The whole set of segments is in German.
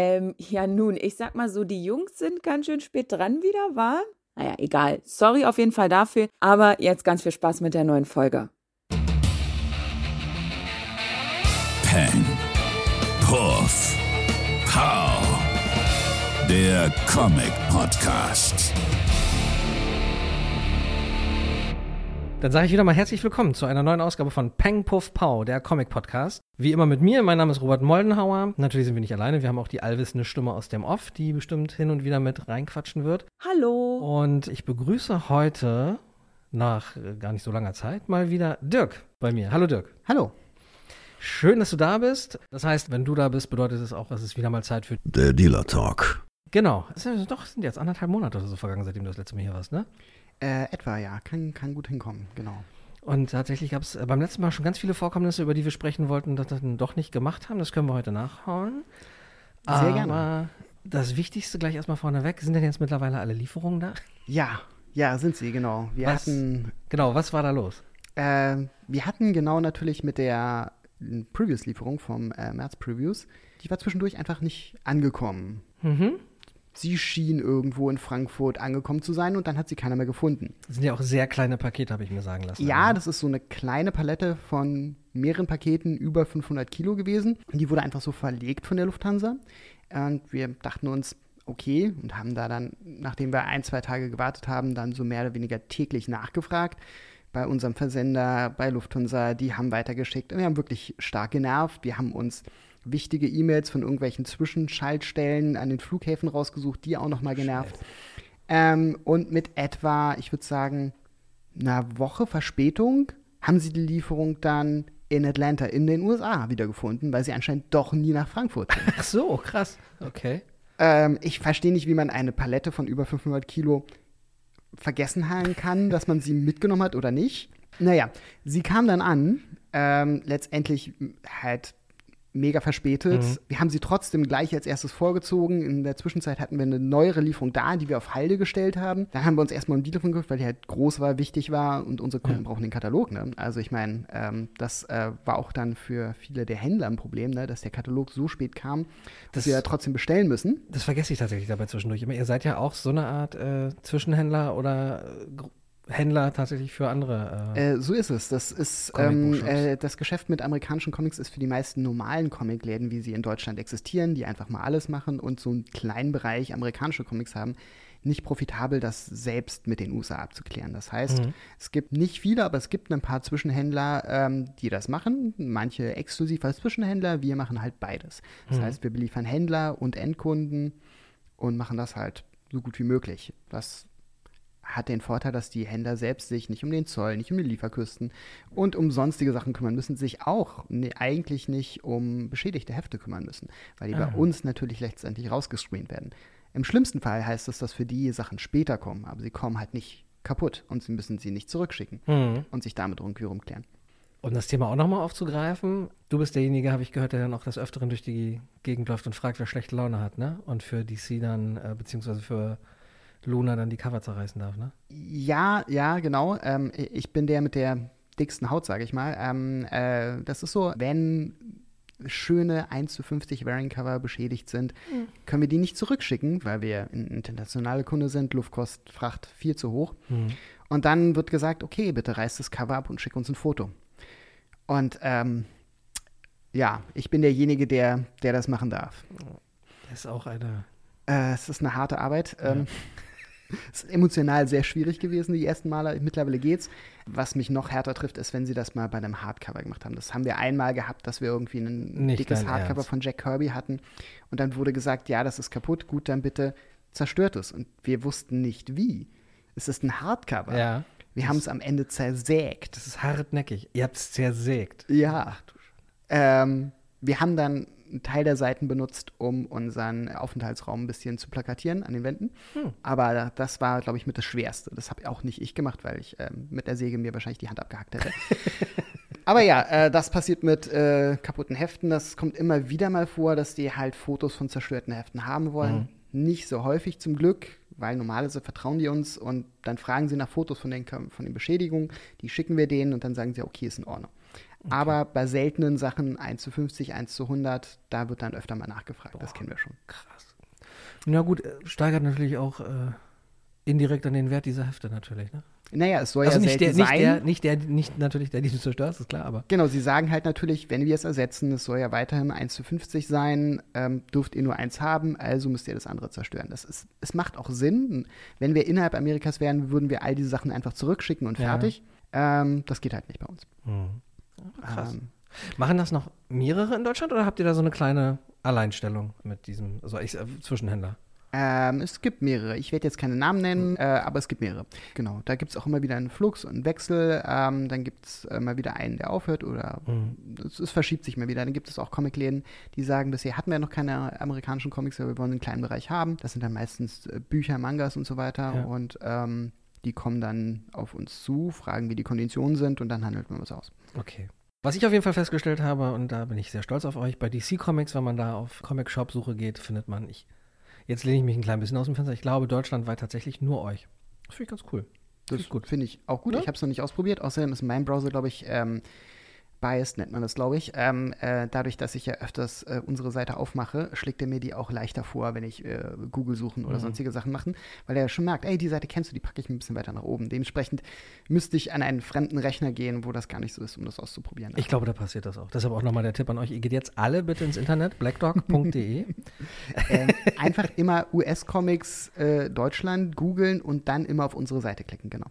Ähm, ja, nun, ich sag mal so, die Jungs sind ganz schön spät dran wieder, war? Naja, egal. Sorry auf jeden Fall dafür. Aber jetzt ganz viel Spaß mit der neuen Folge. Peng. Puff. Pow. Der Comic Podcast. Dann sage ich wieder mal herzlich willkommen zu einer neuen Ausgabe von Peng Puff Pow, der Comic Podcast. Wie immer mit mir, mein Name ist Robert Moldenhauer. Natürlich sind wir nicht alleine, wir haben auch die allwissende Stimme aus dem Off, die bestimmt hin und wieder mit reinquatschen wird. Hallo. Und ich begrüße heute nach äh, gar nicht so langer Zeit mal wieder Dirk bei mir. Hallo Dirk. Hallo. Schön, dass du da bist. Das heißt, wenn du da bist, bedeutet es auch, dass es wieder mal Zeit für. Der Dealer Talk. Genau. Es sind doch, es sind jetzt anderthalb Monate oder so vergangen, seitdem du das letzte Mal hier warst, ne? Äh, etwa, ja. Kann, kann gut hinkommen, genau. Und tatsächlich gab es beim letzten Mal schon ganz viele Vorkommnisse, über die wir sprechen wollten, das dann doch nicht gemacht haben. Das können wir heute nachhauen. Sehr Aber gerne. das Wichtigste gleich erstmal vorneweg. Sind denn jetzt mittlerweile alle Lieferungen da? Ja, ja, sind sie, genau. Wir Was? hatten, Genau, was war da los? äh, wir hatten genau natürlich mit der äh, Previous-Lieferung vom äh, März Previews, die war zwischendurch einfach nicht angekommen. Mhm. Sie schien irgendwo in Frankfurt angekommen zu sein und dann hat sie keiner mehr gefunden. Das sind ja auch sehr kleine Pakete, habe ich mir sagen lassen. Ja, das ist so eine kleine Palette von mehreren Paketen über 500 Kilo gewesen. Und die wurde einfach so verlegt von der Lufthansa. Und wir dachten uns, okay, und haben da dann, nachdem wir ein, zwei Tage gewartet haben, dann so mehr oder weniger täglich nachgefragt bei unserem Versender, bei Lufthansa. Die haben weitergeschickt. Und wir haben wirklich stark genervt. Wir haben uns wichtige E-Mails von irgendwelchen Zwischenschaltstellen an den Flughäfen rausgesucht, die auch nochmal genervt. Ähm, und mit etwa, ich würde sagen, einer Woche Verspätung haben sie die Lieferung dann in Atlanta in den USA wiedergefunden, weil sie anscheinend doch nie nach Frankfurt sind. Ach so, krass. Okay. ähm, ich verstehe nicht, wie man eine Palette von über 500 Kilo vergessen haben kann, dass man sie mitgenommen hat oder nicht. Naja, sie kam dann an, ähm, letztendlich halt mega verspätet. Mhm. Wir haben sie trotzdem gleich als erstes vorgezogen. In der Zwischenzeit hatten wir eine neuere Lieferung da, die wir auf Halde gestellt haben. Dann haben wir uns erstmal um die Lieferung geguckt, weil die halt groß war, wichtig war und unsere Kunden brauchen den Katalog. Ne? Also ich meine, ähm, das äh, war auch dann für viele der Händler ein Problem, ne? dass der Katalog so spät kam, dass Das- wir ja trotzdem bestellen müssen. Das vergesse ich tatsächlich dabei zwischendurch. Ihr seid ja auch so eine Art äh, Zwischenhändler oder Händler tatsächlich für andere. Äh, Äh, so ist es. Das ist ähm, äh, das Geschäft mit amerikanischen Comics ist für die meisten normalen Comicläden, wie sie in Deutschland existieren, die einfach mal alles machen und so einen kleinen Bereich amerikanische Comics haben, nicht profitabel, das selbst mit den USA abzuklären. Das heißt, Mhm. es gibt nicht viele, aber es gibt ein paar Zwischenhändler, ähm, die das machen. Manche exklusiv als Zwischenhändler, wir machen halt beides. Das Mhm. heißt, wir beliefern Händler und Endkunden und machen das halt so gut wie möglich. Was hat den Vorteil, dass die Händler selbst sich nicht um den Zoll, nicht um die Lieferküsten und um sonstige Sachen kümmern müssen, sich auch ne, eigentlich nicht um beschädigte Hefte kümmern müssen, weil die Ah. bei uns natürlich letztendlich rausgescreent werden. Im schlimmsten Fall heißt es, dass für die Sachen später kommen, aber sie kommen halt nicht kaputt und sie müssen sie nicht zurückschicken mhm. und sich damit rumklären. Um das Thema auch nochmal aufzugreifen, du bist derjenige, habe ich gehört, der dann auch des Öfteren durch die Gegend läuft und fragt, wer schlechte Laune hat, ne? Und für DC dann, äh, beziehungsweise für Luna dann die Cover zerreißen darf, ne? Ja, ja, genau. Ähm, ich bin der mit der dicksten Haut, sage ich mal. Ähm, äh, das ist so, wenn schöne 1 zu 50 Variant-Cover beschädigt sind, können wir die nicht zurückschicken, weil wir ein internationale Kunde sind, Luftkost, Fracht viel zu hoch. Mhm. Und dann wird gesagt, okay, bitte reiß das Cover ab und schick uns ein Foto. Und ähm, ja, ich bin derjenige, der, der das machen darf. Das ist auch eine. Äh, es ist eine harte Arbeit. Ähm, es ist emotional sehr schwierig gewesen, die ersten Male. Mittlerweile geht's. Was mich noch härter trifft, ist, wenn sie das mal bei einem Hardcover gemacht haben. Das haben wir einmal gehabt, dass wir irgendwie ein Nicht dickes Hardcover Ernst. von Jack Kirby hatten. Und dann wurde gesagt, ja, das ist kaputt, gut, dann bitte zerstört es. Und wir wussten nicht wie. Es ist ein Hardcover. Ja. Wir haben es am Ende zersägt. Das ist hartnäckig. Ihr habt es zersägt. Ja. Ähm, wir haben dann einen Teil der Seiten benutzt, um unseren Aufenthaltsraum ein bisschen zu plakatieren an den Wänden. Hm. Aber das war, glaube ich, mit das Schwerste. Das habe auch nicht ich gemacht, weil ich ähm, mit der Säge mir wahrscheinlich die Hand abgehackt hätte. Aber ja, äh, das passiert mit äh, kaputten Heften. Das kommt immer wieder mal vor, dass die halt Fotos von zerstörten Heften haben wollen. Nicht so häufig zum Glück, weil normalerweise vertrauen die uns und dann fragen sie nach Fotos von den, von den Beschädigungen. Die schicken wir denen und dann sagen sie, okay, ist in Ordnung. Aber bei seltenen Sachen 1 zu 50, 1 zu 100, da wird dann öfter mal nachgefragt. Das kennen wir schon. Krass. Na gut, äh, steigert natürlich auch äh, indirekt an den Wert dieser Hefte natürlich, ne? Naja, es soll Also ja nicht selten der, nicht sein. der, nicht der, nicht natürlich der, die du zerstörst, ist klar, aber. Genau, sie sagen halt natürlich, wenn wir es ersetzen, es soll ja weiterhin 1 zu 50 sein, ähm, dürft ihr nur eins haben, also müsst ihr das andere zerstören. Das ist, es macht auch Sinn. Wenn wir innerhalb Amerikas wären, würden wir all diese Sachen einfach zurückschicken und Ja. fertig. Ähm, das geht halt nicht bei uns. Hm. Krass. Ähm, Machen das noch mehrere in Deutschland oder habt ihr da so eine kleine Alleinstellung mit diesem, also ich, äh, Zwischenhändler? ähm, es gibt mehrere. Ich werde jetzt keine Namen nennen, äh, aber es gibt mehrere. Genau, da gibt es auch immer wieder einen Flux und einen Wechsel. Ähm, dann gibt es äh, mal wieder einen, der aufhört oder Mhm. es, es verschiebt sich mal wieder. Dann gibt es auch Comicläden, die sagen, bisher hatten wir noch keine amerikanischen Comics, aber wir wollen einen kleinen Bereich haben. Das sind dann meistens äh, Bücher, Mangas und so weiter. Ja. Und ähm, die kommen dann auf uns zu, fragen, wie die Konditionen sind und dann handelt man was aus. Okay. Was ich auf jeden Fall festgestellt habe, und da bin ich sehr stolz auf euch, bei DC Comics, wenn man da auf Comic-Shop-Suche geht, findet man, ich, jetzt lehne ich mich ein klein bisschen aus dem Fenster, ich glaube deutschlandweit tatsächlich nur euch. Das finde ich ganz cool. Das ist gut. Finde ich auch gut. Ja? Ich habe es noch nicht ausprobiert. Außerdem ist mein Browser, glaube ich, ähm, biased, nennt man das, glaube ich. Ähm, äh, dadurch, dass ich ja öfters äh, unsere Seite aufmache, schlägt er mir die auch leichter vor, wenn ich äh, Google suchen oder Mhm. sonstige Sachen machen, weil er ja schon merkt, ey, die Seite kennst du, die packe ich ein bisschen weiter nach oben. Dementsprechend müsste ich an einen fremden Rechner gehen, wo das gar nicht so ist, um das auszuprobieren. Ich glaube, da passiert das auch. Deshalb auch nochmal der Tipp an euch. Ihr geht jetzt alle bitte ins Internet, blackdog.de. ähm, einfach immer US-Comics äh, Deutschland googeln und dann immer auf unsere Seite klicken, genau.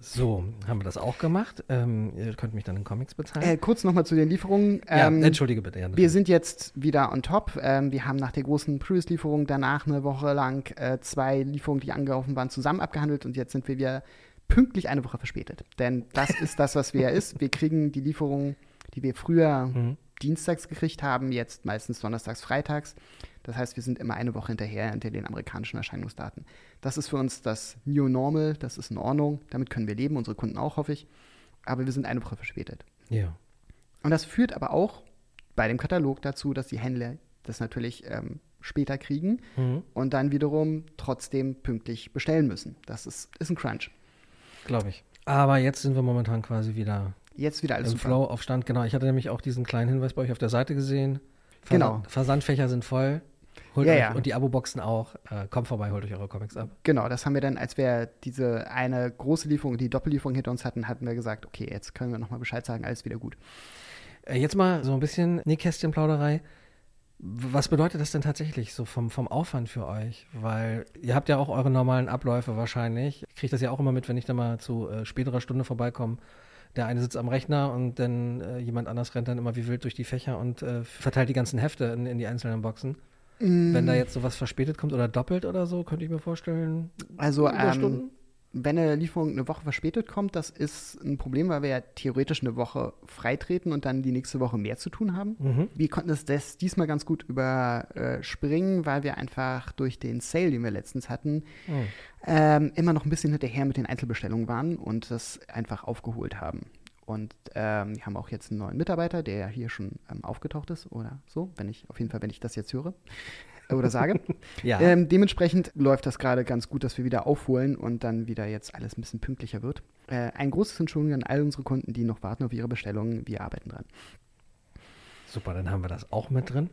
So, haben wir das auch gemacht. Ähm, ihr könnt mich dann in Comics bezahlen. Äh, kurz nochmal zu den Lieferungen. ja, Ähm, entschuldige bitte. Ja, Wir sind jetzt wieder on top. Ähm, wir haben nach der großen Previous-Lieferung danach eine Woche lang äh, zwei Lieferungen, die angelaufen waren, zusammen abgehandelt und jetzt sind wir wieder pünktlich eine Woche verspätet. Denn das ist das, was wir ja ist. Wir kriegen die Lieferungen, die wir früher Mhm. Dienstags gekriegt haben, jetzt meistens donnerstags, freitags. Das heißt, wir sind immer eine Woche hinterher hinter den amerikanischen Erscheinungsdaten. Das ist für uns das New Normal, das ist in Ordnung. Damit können wir leben, unsere Kunden auch, hoffe ich. Aber wir sind eine Woche verspätet. ja. Und das führt aber auch bei dem Katalog dazu, dass die Händler das natürlich ähm, später kriegen Mhm. und dann wiederum trotzdem pünktlich bestellen müssen. Das ist, ist ein Crunch. Glaube ich. Aber jetzt sind wir momentan quasi wieder Jetzt wieder alles im super. Flow auf Stand. Genau, ich hatte nämlich auch diesen kleinen Hinweis bei euch auf der Seite gesehen. Genau. Versandfächer sind voll. Holt Ja, euch, ja. Und die Abo-Boxen auch. Äh, kommt vorbei, holt euch eure Comics ab. Genau, das haben wir dann, als wir diese eine große Lieferung, die Doppellieferung hinter uns hatten, hatten wir gesagt, okay, jetzt können wir nochmal Bescheid sagen, alles wieder gut. Äh, jetzt mal so ein bisschen Nähkästchenplauderei. Was bedeutet das denn tatsächlich so vom, vom Aufwand für euch? Weil ihr habt ja auch eure normalen Abläufe wahrscheinlich. Ich kriege das ja auch immer mit, wenn ich da mal zu äh, späterer Stunde vorbeikomme. Der eine sitzt am Rechner und dann äh, jemand anders rennt dann immer wie wild durch die Fächer und äh, verteilt die ganzen Hefte in, in die einzelnen Boxen. Wenn da jetzt sowas verspätet kommt oder doppelt oder so, könnte ich mir vorstellen. Also, ähm? Wenn eine Lieferung eine Woche verspätet kommt, das ist ein Problem, weil wir ja theoretisch eine Woche freitreten und dann die nächste Woche mehr zu tun haben. Mhm. Wir konnten es das diesmal ganz gut überspringen, weil wir einfach durch den Sale, den wir letztens hatten, Mhm. ähm, immer noch ein bisschen hinterher mit den Einzelbestellungen waren und das einfach aufgeholt haben. Und ähm, wir haben auch jetzt einen neuen Mitarbeiter, der hier schon ähm, aufgetaucht ist oder so, wenn ich, auf jeden Fall, wenn ich das jetzt höre äh, oder sage. Ja. ähm, dementsprechend läuft das gerade ganz gut, dass wir wieder aufholen und dann wieder jetzt alles ein bisschen pünktlicher wird. Äh, ein großes Entschuldigung an all unsere Kunden, die noch warten auf ihre Bestellungen. Wir arbeiten dran. Super, dann haben wir das auch mit drin.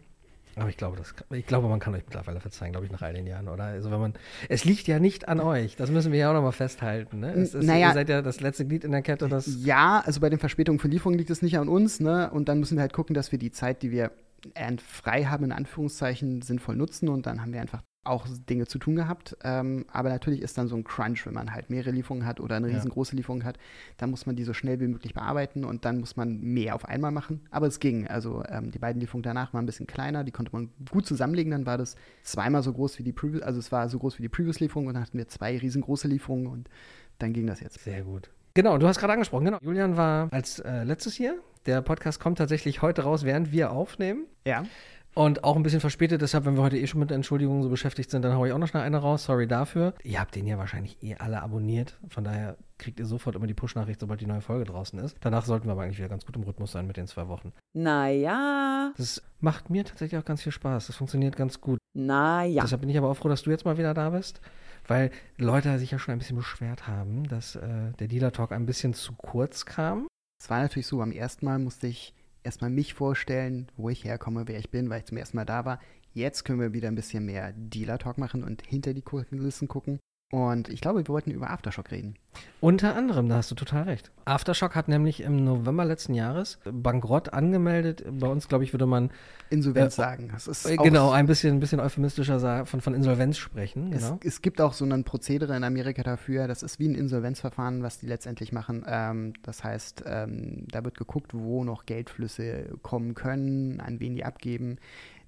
Aber ich glaube, das, ich glaube, man kann euch mittlerweile verzeihen, glaube ich, nach all den Jahren, oder? Also wenn man, es liegt ja nicht an euch. Das müssen wir ja auch nochmal festhalten. Ne? Es ist, Naja. ihr seid ja das letzte Glied in der Kette, das. Ja, also bei den Verspätungen von Lieferungen liegt es nicht an uns, ne? Und dann müssen wir halt gucken, dass wir die Zeit, die wir frei haben, in Anführungszeichen, sinnvoll nutzen und dann haben wir einfach auch Dinge zu tun gehabt. Ähm, aber natürlich ist dann so ein Crunch, wenn man halt mehrere Lieferungen hat oder eine Ja. riesengroße Lieferung hat. Dann muss man die so schnell wie möglich bearbeiten und dann muss man mehr auf einmal machen. Aber es ging. Also ähm, die beiden Lieferungen danach waren ein bisschen kleiner, die konnte man gut zusammenlegen. Dann war das zweimal so groß wie die Previous, also es war so groß wie die Previous-Lieferung und dann hatten wir zwei riesengroße Lieferungen und dann ging das jetzt. Sehr gut. Genau, du hast gerade angesprochen, genau. Julian war als äh, letztes hier. Der Podcast kommt tatsächlich heute raus, während wir aufnehmen. Ja. Und auch ein bisschen verspätet, deshalb, wenn wir heute eh schon mit Entschuldigungen so beschäftigt sind, dann haue ich auch noch schnell eine raus. Sorry dafür. Ihr habt den ja wahrscheinlich eh alle abonniert. Von daher kriegt ihr sofort immer die Push-Nachricht, sobald die neue Folge draußen ist. Danach sollten wir aber eigentlich wieder ganz gut im Rhythmus sein mit den zwei Wochen. Naja, Das macht mir tatsächlich auch ganz viel Spaß. Das funktioniert ganz gut. naja. Deshalb bin ich aber auch froh, dass du jetzt mal wieder da bist. Weil Leute sich ja schon ein bisschen beschwert haben, dass äh, der Dealer Talk ein bisschen zu kurz kam. Es war natürlich so, am ersten Mal musste ich erstmal mich vorstellen, wo ich herkomme, wer ich bin, weil ich zum ersten Mal da war. Jetzt können wir wieder ein bisschen mehr Dealer-Talk machen und hinter die Kulissen gucken. Und ich glaube, wir wollten über Aftershock reden. Unter anderem, da hast du total recht. Aftershock hat nämlich im November letzten Jahres Bankrott angemeldet. Bei uns, glaube ich, würde man Insolvenz Äh, sagen. Das ist äh, genau ein bisschen, ein bisschen euphemistischer von, von Insolvenz sprechen. Es, Genau. es gibt auch so ein Prozedere in Amerika dafür. Das ist wie ein Insolvenzverfahren, was die letztendlich machen. Ähm, das heißt, ähm, da wird geguckt, wo noch Geldflüsse kommen können, an wen die abgeben.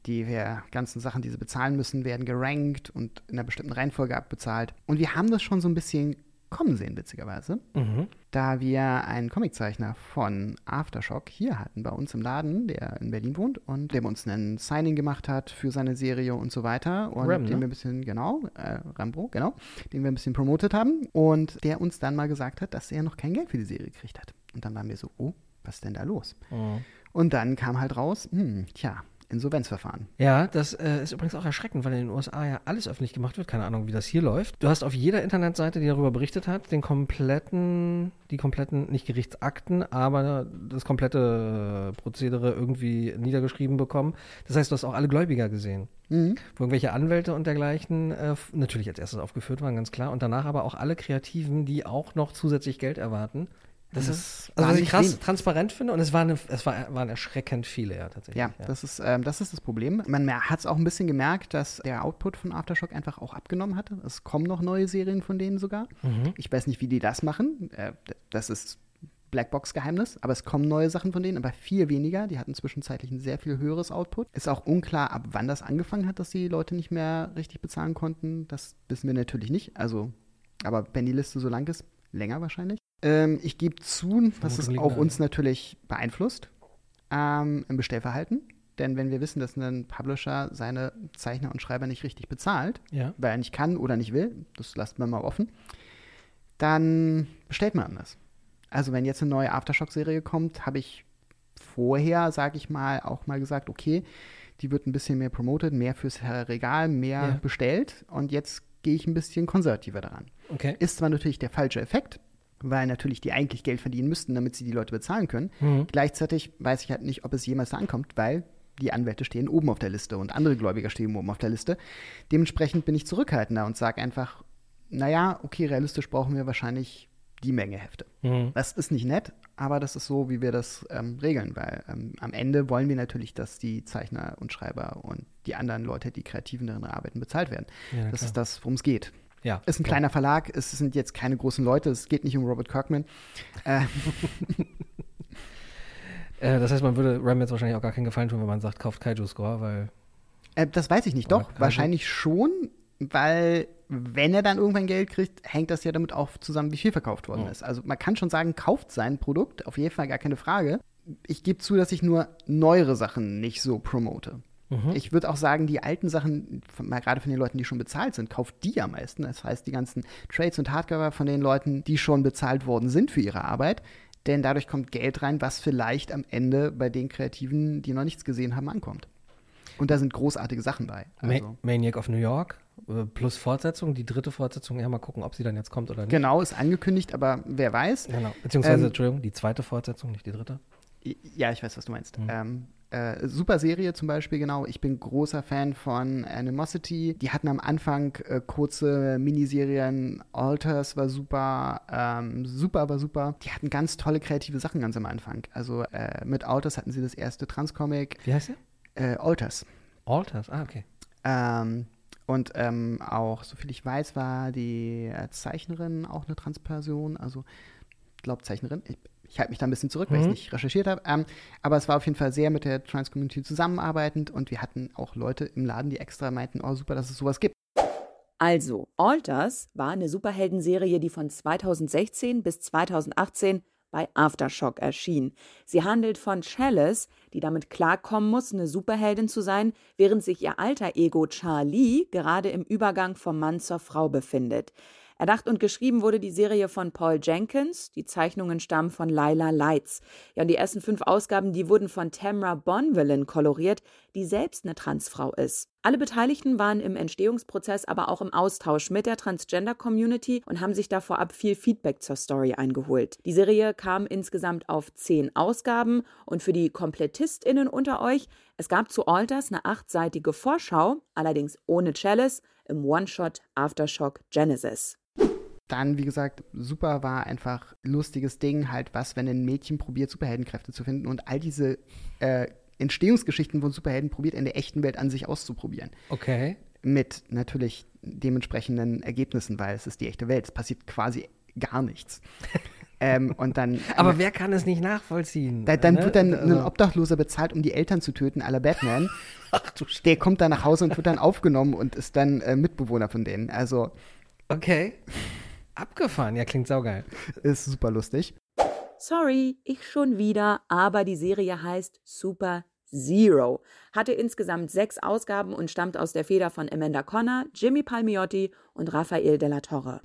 Die wir- ganzen Sachen, die sie bezahlen müssen, werden gerankt und in einer bestimmten Reihenfolge abbezahlt. Und wir haben das schon so ein bisschen kommen sehen, witzigerweise. Mhm. da wir einen Comiczeichner von Aftershock hier hatten bei uns im Laden, der in Berlin wohnt und der uns ein Signing gemacht hat für seine Serie und so weiter und Ram, den ne? wir ein bisschen, genau, äh, Rambro, genau, den wir ein bisschen promotet haben und der uns dann mal gesagt hat, dass er noch kein Geld für die Serie gekriegt hat. Und dann waren wir so, oh, was ist denn da los? Mhm. Und dann kam halt raus, hm, tja, Insolvenzverfahren. Ja, das äh, ist übrigens auch erschreckend, weil in den USA ja alles öffentlich gemacht wird. Keine Ahnung, wie das hier läuft. Du hast auf jeder Internetseite, die darüber berichtet hat, den kompletten, die kompletten, nicht Gerichtsakten, aber das komplette äh, Prozedere irgendwie niedergeschrieben bekommen. Das heißt, du hast auch alle Gläubiger gesehen. Mhm. Wo irgendwelche Anwälte und dergleichen äh, natürlich als erstes aufgeführt waren, ganz klar. Und danach aber auch alle Kreativen, die auch noch zusätzlich Geld erwarten. Das Das ist, war also was ich krass wenig. transparent finde und es, war eine, es war, waren erschreckend viele, ja, tatsächlich. Ja, das ist, ähm, das ist das Problem. Man hat es auch ein bisschen gemerkt, dass der Output von Aftershock einfach auch abgenommen hatte. Es kommen noch neue Serien von denen sogar. Mhm. Ich weiß nicht, wie die das machen. Äh, das ist Blackbox-Geheimnis, aber es kommen neue Sachen von denen, aber viel weniger. Die hatten zwischenzeitlich ein sehr viel höheres Output. Ist auch unklar, ab wann das angefangen hat, dass die Leute nicht mehr richtig bezahlen konnten. Das wissen wir natürlich nicht. Also, aber wenn die Liste so lang ist, länger wahrscheinlich. Ähm, ich gebe zu, dass es auch uns natürlich beeinflusst ähm, im Bestellverhalten. Denn wenn wir wissen, dass ein Publisher seine Zeichner und Schreiber nicht richtig bezahlt, Ja. weil er nicht kann oder nicht will, das lassen wir mal offen, dann bestellt man anders. Also wenn jetzt eine neue Aftershock-Serie kommt, habe ich vorher, sage ich mal, auch mal gesagt, okay, die wird ein bisschen mehr promoted, mehr fürs Regal, mehr Ja. bestellt und jetzt gehe ich ein bisschen konservativer daran. Okay. Ist zwar natürlich der falsche Effekt, weil natürlich die eigentlich Geld verdienen müssten, damit sie die Leute bezahlen können. Mhm. Gleichzeitig weiß ich halt nicht, ob es jemals da ankommt, weil die Anwälte stehen oben auf der Liste und andere Gläubiger stehen oben auf der Liste. Dementsprechend bin ich zurückhaltender und sage einfach, naja, okay, realistisch brauchen wir wahrscheinlich die Menge Hefte. Mhm. Das ist nicht nett, aber das ist so, wie wir das ähm, regeln, weil ähm, am Ende wollen wir natürlich, dass die Zeichner und Schreiber und die anderen Leute, die kreativen darin arbeiten, bezahlt werden. Ja, das ist das, worum es geht. Ja. Ist ein kleiner Verlag, es sind jetzt keine großen Leute, es geht nicht um Robert Kirkman. Äh, Äh, das heißt, man würde Ram jetzt wahrscheinlich auch gar keinen Gefallen tun, wenn man sagt, kauft Kaiju Score, weil. Äh, das weiß ich nicht. Doch, Kaiju? wahrscheinlich schon, weil wenn er dann irgendwann Geld kriegt, hängt das ja damit auch zusammen, wie viel verkauft worden Ja. ist. Also man kann schon sagen, kauft sein Produkt, auf jeden Fall gar keine Frage. Ich gebe zu, dass ich nur neuere Sachen nicht so promote. Mhm. Ich würde auch sagen, die alten Sachen, von, mal gerade von den Leuten, die schon bezahlt sind, kauft die am meisten. Das heißt, die ganzen Trades und Hardcover von den Leuten, die schon bezahlt worden sind für ihre Arbeit. Denn dadurch kommt Geld rein, was vielleicht am Ende bei den Kreativen, die noch nichts gesehen haben, ankommt. Und da sind großartige Sachen bei. Also, Maniac of New York äh, plus Fortsetzung, die dritte Fortsetzung, ja, mal gucken, ob sie dann jetzt kommt oder nicht. genau, ist angekündigt, aber wer weiß. Genau. Beziehungsweise, Ähm, Entschuldigung, die zweite Fortsetzung, nicht die dritte. Ja, ich weiß, was du meinst. Mhm. Ähm, äh, super Serie zum Beispiel, genau. Ich bin großer Fan von Animosity. Die hatten am Anfang äh, kurze Miniserien. Alters war super. Ähm, super war super. Die hatten ganz tolle kreative Sachen ganz am Anfang. Also äh, mit Alters hatten sie das erste Transcomic. Wie heißt der? Äh, Alters. Alters, ah, okay. Ähm, und ähm, auch, soviel ich weiß, war die äh, Zeichnerin auch eine Transperson. Also, ich glaube, Zeichnerin. Ich, ich halte mich da ein bisschen zurück, weil ich Mhm. es nicht recherchiert habe. Ähm, aber es war auf jeden Fall sehr mit der Trans-Community zusammenarbeitend und wir hatten auch Leute im Laden, die extra meinten, oh super, dass es sowas gibt. Also, Alters war eine Superheldenserie, die von 2016 bis 2018 bei Aftershock erschien. Sie handelt von Chalice, die damit klarkommen muss, eine Superheldin zu sein, während sich ihr alter Ego Charlie gerade im Übergang vom Mann zur Frau befindet. Erdacht und geschrieben wurde die Serie von Paul Jenkins. Die Zeichnungen stammen von Lila Lights. Ja, und die ersten fünf Ausgaben, die wurden von Tamra Bonvillain koloriert, die selbst eine Transfrau ist. Alle Beteiligten waren im Entstehungsprozess, aber auch im Austausch mit der Transgender-Community und haben sich da vorab viel Feedback zur Story eingeholt. Die Serie kam insgesamt auf zehn Ausgaben und für die KomplettistInnen unter euch, es gab zu Alters eine achtseitige Vorschau, allerdings ohne Chalice, im One-Shot Aftershock Genesis. Dann, wie gesagt, super war einfach lustiges Ding, halt was, wenn ein Mädchen probiert, Superheldenkräfte zu finden und all diese äh, Entstehungsgeschichten von Superhelden probiert, in der echten Welt an sich auszuprobieren. Okay. Mit natürlich dementsprechenden Ergebnissen, weil es ist die echte Welt. Es passiert quasi gar nichts. ähm, und dann, Aber wer kann es nicht nachvollziehen? da, dann ne? wird dann Also- ein Obdachloser bezahlt, um die Eltern zu töten, aller Batman. Ach du Der kommt dann nach Hause und wird dann aufgenommen und ist dann äh, Mitbewohner von denen. Also Okay. Abgefahren, ja, klingt saugeil. ist super lustig. Sorry, ich schon wieder, aber die Serie heißt Super Zero. Hatte insgesamt sechs Ausgaben und stammt aus der Feder von Amanda Connor, Jimmy Palmiotti und Rafael Della Torre.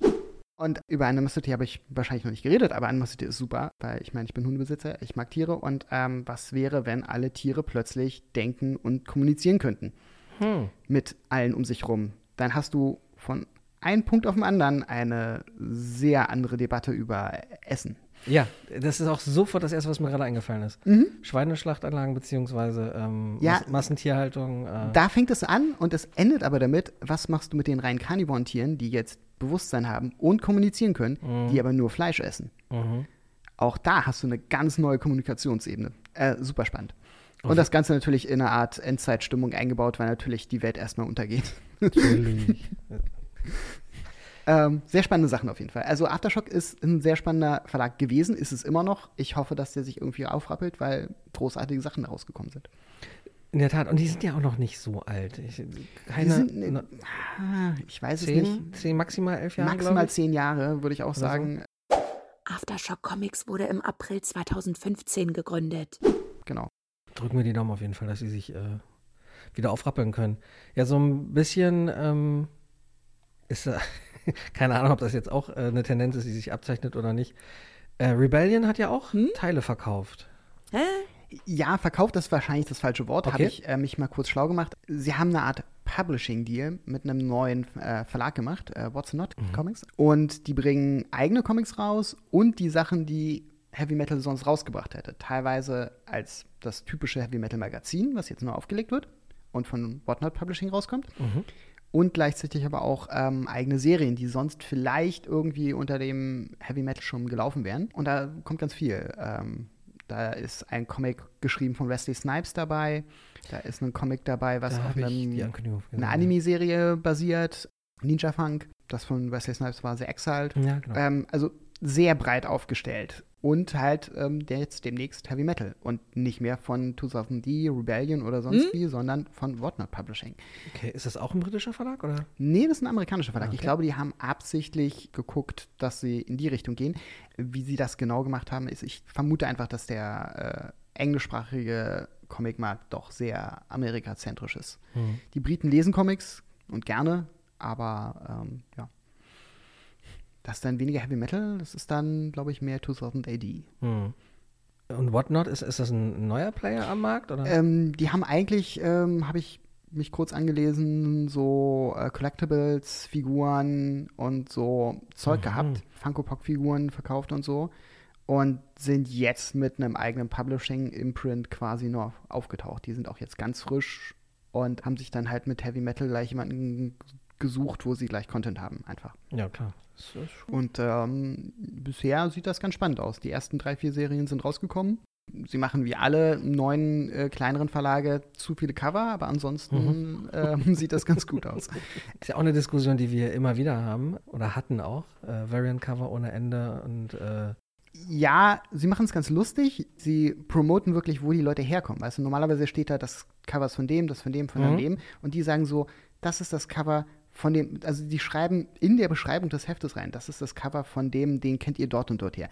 Und über Animosity habe ich wahrscheinlich noch nicht geredet, aber Animosity ist super, weil ich meine, ich bin Hundebesitzer, ich mag Tiere und ähm, was wäre, wenn alle Tiere plötzlich denken und kommunizieren könnten Hm. mit allen um sich rum? Dann hast du von einem Punkt auf den anderen eine sehr andere Debatte über Essen. Ja, das ist auch sofort das erste, was mir gerade eingefallen ist. Schweineschlachtanlagen beziehungsweise ähm, Ja. Mas Massentierhaltung. Äh, Da fängt es an und es endet aber damit, was machst du mit den rein Carnivoren-Tieren, die jetzt Bewusstsein haben und kommunizieren können, die aber nur Fleisch essen. mhm. Auch da hast du eine ganz neue Kommunikationsebene. Äh, super spannend. Und das Ganze natürlich in eine Art Endzeitstimmung eingebaut, weil natürlich die Welt erstmal untergeht. Natürlich. Ähm, sehr spannende Sachen auf jeden Fall. Also Aftershock ist ein sehr spannender Verlag gewesen, ist es immer noch. Ich hoffe, dass der sich irgendwie aufrappelt, weil großartige Sachen daraus gekommen sind. In der Tat, und die sind ja auch noch nicht so alt. Ich, keine, sind, ne, ah, ich weiß es nicht. zehn, zehn, maximal elf Jahre, Maximal zehn Jahre, würde ich auch so. sagen. Aftershock Comics wurde im April 2015 gegründet. Genau. Drücken wir die Daumen auf jeden Fall, dass sie sich äh, wieder aufrappeln können. Ja, so ein bisschen ähm, ist, äh, keine Ahnung, ob das jetzt auch äh, eine Tendenz ist, die sich abzeichnet oder nicht. Äh, Rebellion hat ja auch Hm? Teile verkauft. Hä? Ja, verkauft ist wahrscheinlich das falsche Wort. Habe Okay. ich äh, mich mal kurz schlau gemacht. Sie haben eine Art Publishing-Deal mit einem neuen äh, Verlag gemacht, äh, What's Not Comics. Und die bringen eigene Comics raus und die Sachen, die Heavy Metal sonst rausgebracht hätte. Teilweise als das typische Heavy Metal Magazin, was jetzt nur aufgelegt wird und von What Not Publishing rauskommt. Und gleichzeitig aber auch ähm, eigene Serien, die sonst vielleicht irgendwie unter dem Heavy Metal schon gelaufen wären. Und da kommt ganz viel. Ähm, da ist ein Comic geschrieben von Wesley Snipes dabei. Da ist ein Comic dabei, was Da auf einem, einer Anime-Serie basiert. Ninja Funk. Das von Wesley Snipes war The Exiled. Ja, genau. Ähm, also sehr breit aufgestellt. Und halt ähm, der jetzt demnächst Heavy Metal. Und nicht mehr von 2000D, Rebellion oder sonst wie, sondern von Whatnot Publishing. Okay, ist das auch ein britischer Verlag oder? Nee, das ist ein amerikanischer Verlag. Ich Okay. glaube, die haben absichtlich geguckt, dass sie in die Richtung gehen. Wie sie das genau gemacht haben, ist, ich vermute einfach, dass der äh, englischsprachige Comicmarkt doch sehr amerikazentrisch ist. Hm. Die Briten lesen Comics und gerne, aber ähm, ja. Das ist dann weniger Heavy Metal, das ist dann, glaube ich, mehr 2000 AD. Hm. Und Whatnot, ist, ist das ein neuer Player am Markt? Oder? Ähm, die haben eigentlich, ähm, habe ich mich kurz angelesen, so äh, Collectibles, Figuren und so Zeug Mhm. gehabt, Funko Pop Figuren verkauft und so und sind jetzt mit einem eigenen Publishing Imprint quasi nur aufgetaucht. Die sind auch jetzt ganz frisch und haben sich dann halt mit Heavy Metal gleich jemanden gesucht, wo sie gleich Content haben, einfach. ja, klar. Und ähm, bisher sieht das ganz spannend aus. Die ersten drei, vier Serien sind rausgekommen. Sie machen wie alle neuen äh, kleineren Verlage zu viele Cover, aber ansonsten ähm, sieht das ganz gut aus. Ist ja auch eine Diskussion, die wir immer wieder haben oder hatten auch. Äh, Variant-Cover ohne Ende und äh, Ja, sie machen es ganz lustig. Sie promoten wirklich, wo die Leute herkommen. Weißt du, normalerweise steht da das Cover ist von dem, das von dem, von Mhm. dem. Und die sagen so, das ist das Cover von dem, also die schreiben in der Beschreibung des Heftes rein, das ist das Cover von dem, den kennt ihr dort und dort her.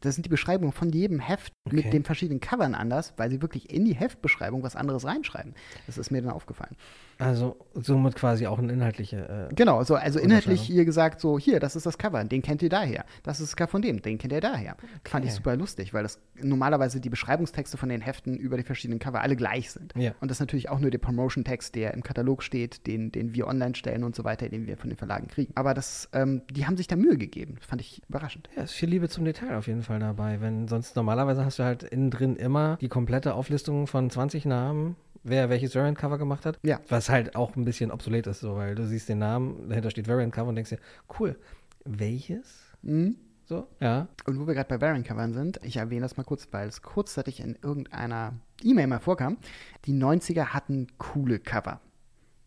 da sind die Beschreibungen von jedem Heft Okay. mit den verschiedenen Covern anders, weil sie wirklich in die Heftbeschreibung was anderes reinschreiben. Das ist mir dann aufgefallen. Also somit quasi auch eine inhaltliche. Äh, Genau, so, also inhaltlich hier gesagt, so, hier, das ist das Cover, den kennt ihr daher. Das ist das Cover von dem, den kennt ihr daher. Fand ich Okay. super lustig, weil das normalerweise die Beschreibungstexte von den Heften über die verschiedenen Cover alle gleich sind. Ja. Und das ist natürlich auch nur der Promotion-Text, der im Katalog steht, den, den wir online stellen und so weiter, den wir von den Verlagen kriegen. Aber das, ähm, die haben sich da Mühe gegeben. Fand ich überraschend. Ja, ist viel Liebe zum Detail auf jeden Fall dabei. Wenn sonst normalerweise hast du halt innen drin immer die komplette Auflistung von 20 Namen, wer welches Variant-Cover gemacht hat. Ja. Was halt auch ein bisschen obsolet ist, so, weil du siehst den Namen, dahinter steht Variant-Cover und denkst dir, cool, welches? Mhm. So, ja. Und wo wir gerade bei Variant-Covern sind, ich erwähne das mal kurz, weil es kurzzeitig in irgendeiner E-Mail mal vorkam. Die 90er hatten coole Cover.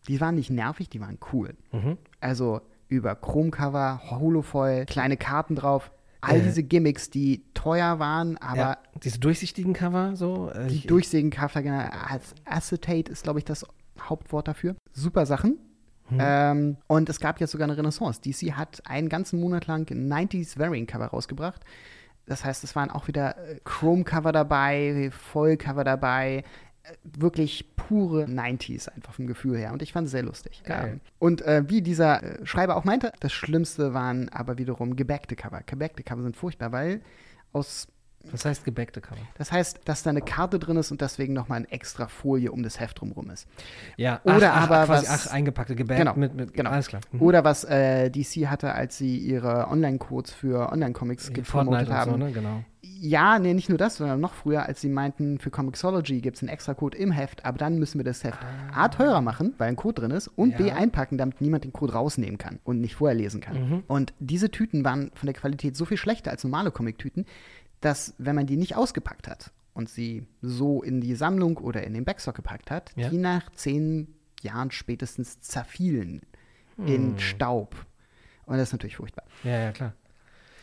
Die waren nicht nervig, die waren cool. Mhm. Also über Chromcover, Holofoil, kleine Karten drauf. All Äh. diese Gimmicks, die teuer waren, aber ja. Diese durchsichtigen Cover, so. Äh, die ich- durchsägen Cover, genau, als Acetate ist, glaube ich, das Hauptwort dafür. Super Sachen. Hm. Ähm, und es gab jetzt sogar eine Renaissance. DC hat einen ganzen Monat lang 90s Variant Cover rausgebracht. Das heißt, es waren auch wieder äh, Chrome-Cover dabei, Voll-Cover dabei. Äh, Wirklich pure 90s, einfach vom Gefühl her. Und ich fand es sehr lustig. Geil. Und äh, wie dieser äh, Schreiber auch meinte, das Schlimmste waren aber wiederum gebackte Cover. Gebackte Cover sind furchtbar, weil aus Was heißt gebäckte Cover? das heißt, dass da eine Karte drin ist und deswegen nochmal eine extra Folie um das Heft drumherum ist. Ja, Oder ach, aber ach, quasi, was- ach, eingepackte gebackt Genau, mit, mit, genau. alles klar. Mhm. Oder was äh, DC hatte, als sie ihre Online-Codes für Online-Comics gepromotet haben. so, ne? Genau. Ja, nee, nicht nur das, sondern noch früher, als sie meinten, für Comixology gibt es einen extra Code im Heft, aber dann müssen wir das Heft A teurer machen, weil ein Code drin ist, und B Ah. Ja. einpacken, damit niemand den Code rausnehmen kann und nicht vorher lesen kann. Mhm. Und diese Tüten waren von der Qualität so viel schlechter als normale Comic-Tüten, dass, wenn man die nicht ausgepackt hat und sie so in die Sammlung oder in den Backstock gepackt hat, Ja. die nach zehn Jahren spätestens zerfielen Hm. in Staub. Und das ist natürlich furchtbar. Ja, ja, klar.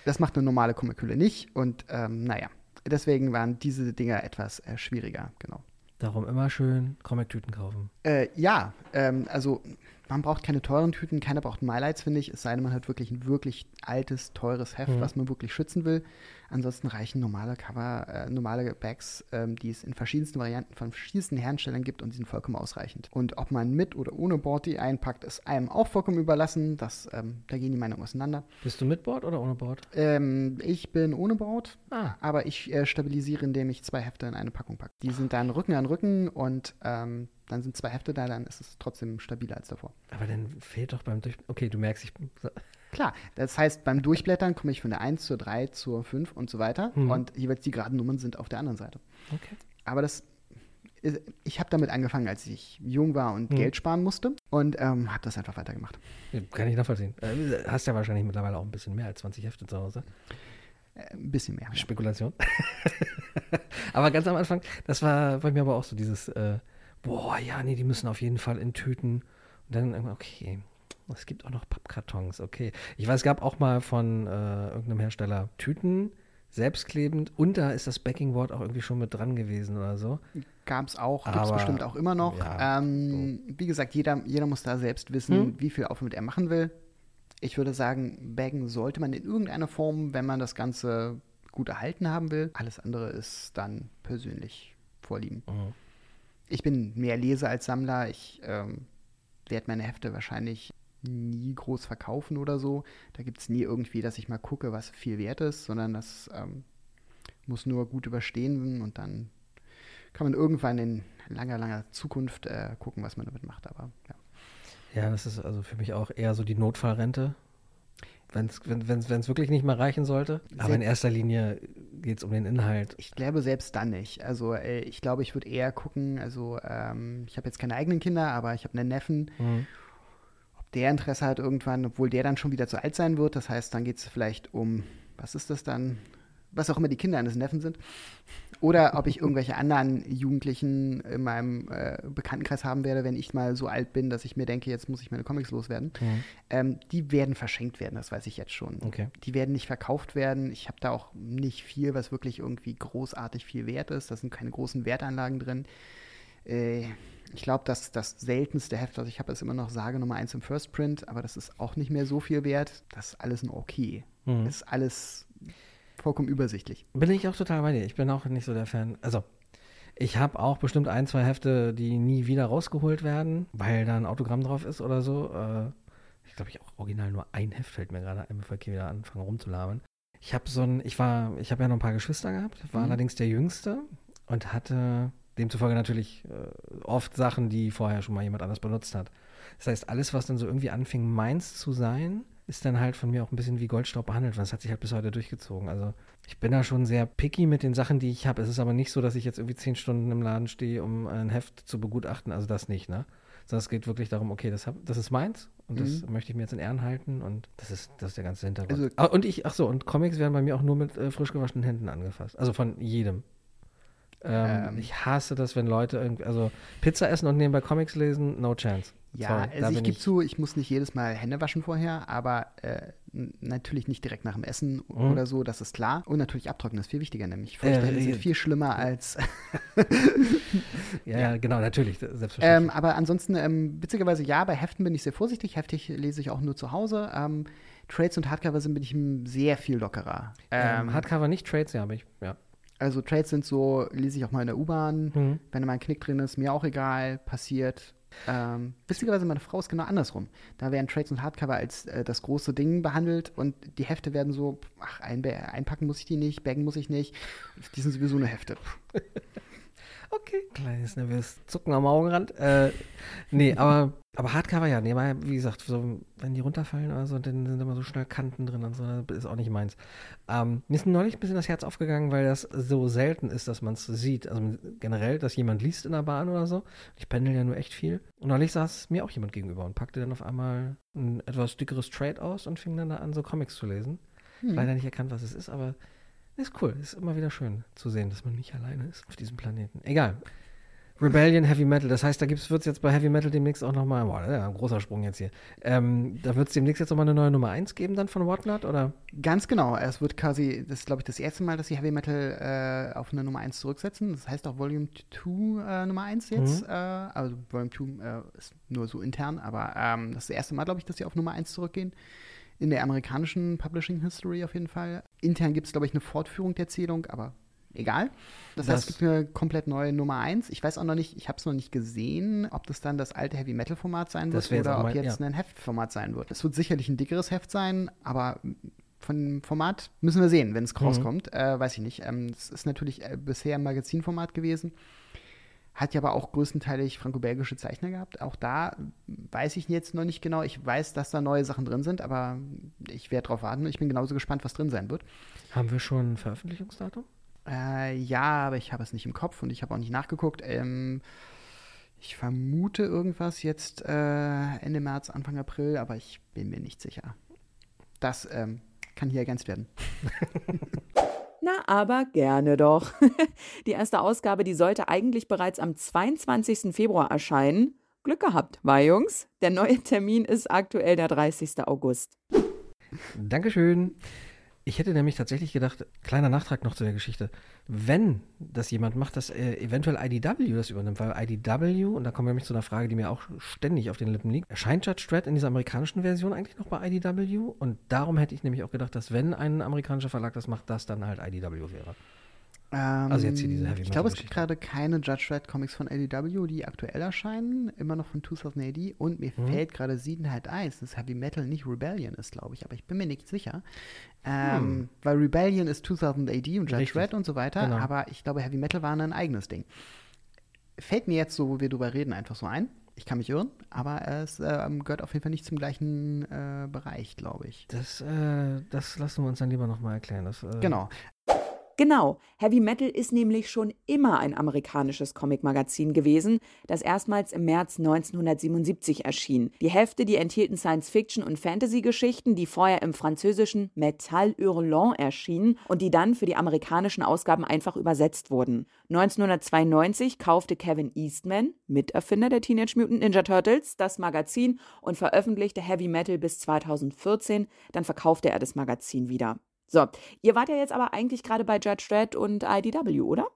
Das macht eine normale Comic-Hülle nicht. Und ähm, naja, deswegen waren diese Dinger etwas äh, schwieriger, genau. Darum immer schön Comic-Tüten kaufen. Äh, ja, ähm, also man braucht keine teuren Tüten, keiner braucht Mylights, finde ich, es sei denn, man hat wirklich ein wirklich altes, teures Heft, Mhm. was man wirklich schützen will. Ansonsten reichen normale Cover, äh, normale Bags, ähm, die es in verschiedensten Varianten von verschiedensten Herstellern gibt und die sind vollkommen ausreichend. Und ob man mit oder ohne Board einpackt, ist einem auch vollkommen überlassen. Das, ähm, da gehen die Meinungen auseinander. Bist du mit Board oder ohne Board? Ähm, ich bin ohne Board, Ah. aber ich äh, stabilisiere, indem ich zwei Hefte in eine Packung packe. Die sind dann Rücken an Rücken und ähm, dann sind zwei Hefte da, dann ist es trotzdem stabiler als davor. Aber dann fehlt doch beim Durch... Okay, du merkst, ich... Klar, das heißt, beim Durchblättern komme ich von der 1 zur 3 zur 5 und so weiter Mhm. und jeweils die geraden Nummern sind auf der anderen Seite. Okay. Aber das ist, ich habe damit angefangen, als ich jung war und Mhm. Geld sparen musste und ähm, habe das einfach weitergemacht. Kann ich nachvollziehen. Äh, hast ja wahrscheinlich mittlerweile auch ein bisschen mehr als 20 Hefte zu Hause. Äh, ein bisschen mehr. Spekulation. aber ganz am Anfang, das war bei mir aber auch so dieses, äh, boah, ja, nee, die müssen auf jeden Fall in Tüten. Und dann irgendwann, okay, es gibt auch noch Pappkartons, okay. Ich weiß, es gab auch mal von äh, irgendeinem Hersteller Tüten, selbstklebend, und da ist das Backingboard auch irgendwie schon mit dran gewesen oder so. Gab es auch, gibt es bestimmt auch immer noch. ja, ähm, Wie gesagt, jeder, jeder muss da selbst wissen, Hm? wie viel Aufwand er machen will. Ich würde sagen, baggen sollte man in irgendeiner Form, wenn man das Ganze gut erhalten haben will. Alles andere ist dann persönlich Vorlieben. Mhm. Ich bin mehr Leser als Sammler. Ich ähm, werde meine Hefte wahrscheinlich nie groß verkaufen oder so. Da gibt es nie irgendwie, dass ich mal gucke, was viel wert ist, sondern das ähm, muss nur gut überstehen und dann kann man irgendwann in langer, langer Zukunft äh, gucken, was man damit macht. Aber ja. Ja, das ist also für mich auch eher so die Notfallrente. Wenn's, wenn es wirklich nicht mehr reichen sollte. Aber in erster Linie geht es um den Inhalt. Ich glaube selbst dann nicht. Also äh, ich glaube, ich würde eher gucken, also ähm, ich habe jetzt keine eigenen Kinder, aber ich habe einen Neffen, Mhm. ob der Interesse hat irgendwann, obwohl der dann schon wieder zu alt sein wird. Das heißt, dann geht es vielleicht um, was ist das dann? Was auch immer die Kinder eines Neffen sind. Oder ob ich irgendwelche anderen Jugendlichen in meinem äh, Bekanntenkreis haben werde, wenn ich mal so alt bin, dass ich mir denke, jetzt muss ich meine Comics loswerden. Mhm. Ähm, die werden verschenkt werden, das weiß ich jetzt schon. Okay. Die werden nicht verkauft werden. Ich habe da auch nicht viel, was wirklich irgendwie großartig viel wert ist. Da sind keine großen Wertanlagen drin. Äh, ich glaube, dass das seltenste Heft, was ich habe, ist immer noch Sage Nummer 1 im First Print, aber das ist auch nicht mehr so viel wert. Das ist alles ein Okay. Mhm. Ist alles vollkommen übersichtlich. Bin ich auch total bei dir. Ich bin auch nicht so der Fan. Also, ich habe auch bestimmt ein, zwei Hefte, die nie wieder rausgeholt werden, weil da ein Autogramm drauf ist oder so. Äh, ich glaube, ich auch original nur ein Heft fällt mir gerade ein, bevor ich hier wieder anfange rumzulabern. Ich habe so ein, ich war, ich habe ja noch ein paar Geschwister gehabt, war Mhm. allerdings der Jüngste und hatte demzufolge natürlich äh, oft Sachen, die vorher schon mal jemand anders benutzt hat. Das heißt, alles, was dann so irgendwie anfing, meins zu sein, ist dann halt von mir auch ein bisschen wie Goldstaub behandelt, weil das hat sich halt bis heute durchgezogen. Also ich bin da schon sehr picky mit den Sachen, die ich habe. Es ist aber nicht so, dass ich jetzt irgendwie zehn Stunden im Laden stehe, um ein Heft zu begutachten. Also das nicht, ne? Sondern es geht wirklich darum, okay, das, hab, das ist meins und das möchte ich mir jetzt in Ehren halten und das ist, das ist der ganze Hintergrund. Also- ah, und ich, ach so, und Comics werden bei mir auch nur mit äh, frisch gewaschenen Händen angefasst. Also von jedem. Ähm, Ähm. ich hasse das, wenn Leute irgendwie, also Pizza essen und nebenbei Comics lesen, no chance. Ja, Sorry, also ich gebe zu, ich muss nicht jedes Mal Hände waschen vorher, aber äh, natürlich nicht direkt nach dem Essen Mhm. oder so, das ist klar. Und natürlich abtrocknen ist viel wichtiger, nämlich feuchte Äh, sind äh, viel schlimmer als. Ja, ja, genau, natürlich, selbstverständlich. ähm, aber ansonsten, ähm, witzigerweise ja, bei Heften bin ich sehr vorsichtig. Heftig lese ich auch nur zu Hause. Ähm, Trades und Hardcover sind bin ich sehr viel lockerer. ähm, Ähm, Hardcover nicht, Trades, ja, aber ich, ja. Also Trades sind so, lese ich auch mal in der U-Bahn. Mhm. Wenn da mal ein Knick drin ist, mir auch egal, passiert. Ähm, witzigerweise, meine Frau ist genau andersrum. Da werden Trades und Hardcover als äh, das große Ding behandelt und die Hefte werden so, ach, einpacken muss ich die nicht, baggen muss ich nicht. Die sind sowieso nur Hefte. Okay, kleines nervös Zucken am Augenrand. Äh, nee, aber, aber Hardcover ja. Nee, wie gesagt, so, wenn die runterfallen oder so, dann sind immer so schnell Kanten drin und so, das ist auch nicht meins. Ähm, mir ist neulich ein bisschen das Herz aufgegangen, weil das so selten ist, dass man es sieht. Also generell, dass jemand liest in der Bahn oder so. Ich pendel ja nur echt viel. Und neulich saß mir auch jemand gegenüber und packte dann auf einmal ein etwas dickeres Trade aus und fing dann da an, so Comics zu lesen. Hm. Leider nicht erkannt, was es ist, aber ist cool. Ist immer wieder schön zu sehen, dass man nicht alleine ist auf diesem Planeten. Egal. Rebellion Heavy Metal, das heißt, da wird es jetzt bei Heavy Metal demnächst auch nochmal, boah, das ist ja ein großer Sprung jetzt hier. Ähm, da wird es demnächst jetzt nochmal eine neue Nummer 1 geben dann von Whatnot, oder? Ganz genau. Es wird quasi, das ist glaube ich das erste Mal, dass sie Heavy Metal äh, auf eine Nummer 1 zurücksetzen. Das heißt auch Volume 2 äh, Nummer 1 jetzt. Mhm. Äh, also Volume 2 äh, ist nur so intern, aber ähm, das ist das erste Mal, glaube ich, dass sie auf Nummer 1 zurückgehen. In der amerikanischen Publishing History auf jeden Fall. Intern gibt es, glaube ich, eine Fortführung der Erzählung, aber egal. Das, Das- heißt, es gibt eine komplett neue Nummer 1. Ich weiß auch noch nicht, ich habe es noch nicht gesehen, ob das dann das alte Heavy Metal Format sein wird oder auch ob mein- jetzt ja. ein Heftformat sein wird. Es wird sicherlich ein dickeres Heft sein, aber von dem Format müssen wir sehen, wenn es Mhm. rauskommt. Äh, weiß ich nicht. Ähm, Es ist natürlich äh, bisher ein Magazinformat gewesen. Hat ja aber auch größtenteils franco-belgische Zeichner gehabt. Auch da weiß ich jetzt noch nicht genau. Ich weiß, dass da neue Sachen drin sind, aber ich werde drauf warten. Ich bin genauso gespannt, was drin sein wird. Haben wir schon ein Veröffentlichungsdatum? Äh, ja, aber ich habe es nicht im Kopf und ich habe auch nicht nachgeguckt. Ähm, ich vermute irgendwas jetzt äh, Ende März, Anfang April, aber ich bin mir nicht sicher. Das ähm, kann hier ergänzt werden. Na, aber gerne doch. Die erste Ausgabe, die sollte eigentlich bereits am 22. Februar erscheinen. Glück gehabt, war Jungs. Der neue Termin ist aktuell der 30. August. Dankeschön. Ich hätte nämlich tatsächlich gedacht, kleiner Nachtrag noch zu der Geschichte, wenn das jemand macht, dass äh, eventuell IDW das übernimmt, weil IDW, und da kommen wir nämlich zu einer Frage, die mir auch ständig auf den Lippen liegt, erscheint Judge Dredd in dieser amerikanischen Version eigentlich noch bei IDW? Und darum hätte ich nämlich auch gedacht, dass wenn ein amerikanischer Verlag das macht, das dann halt IDW wäre. Ähm, Also jetzt hier diese Heavy Ich glaube, es gibt gerade keine Judge Red Comics von ADW, die aktuell erscheinen, immer noch von 2000 AD. Und mir Mhm. fällt gerade Siedenheit eins, dass Heavy Metal nicht Rebellion ist, glaube ich. Aber ich bin mir nicht sicher. Ähm, Hm. Weil Rebellion ist 2000 AD und Judge Richtig. Red und so weiter. Genau. Aber ich glaube, Heavy Metal war ein eigenes Ding. Fällt mir jetzt so, wo wir drüber reden, einfach so ein. Ich kann mich irren, aber es ähm, gehört auf jeden Fall nicht zum gleichen äh, Bereich, glaube ich. Das, äh, das lassen wir uns dann lieber nochmal erklären. Das, äh, Genau. Genau, Heavy Metal ist nämlich schon immer ein amerikanisches Comicmagazin gewesen, das erstmals im März 1977 erschien. Die Hefte, die enthielten Science-Fiction- und Fantasy-Geschichten, die vorher im französischen Metal Hurlant erschienen und die dann für die amerikanischen Ausgaben einfach übersetzt wurden. 1992 kaufte Kevin Eastman, Miterfinder der Teenage Mutant Ninja Turtles, das Magazin und veröffentlichte Heavy Metal bis 2014. Dann verkaufte er das Magazin wieder. So, ihr wart ja jetzt aber eigentlich gerade bei Judge Dredd und IDW, oder?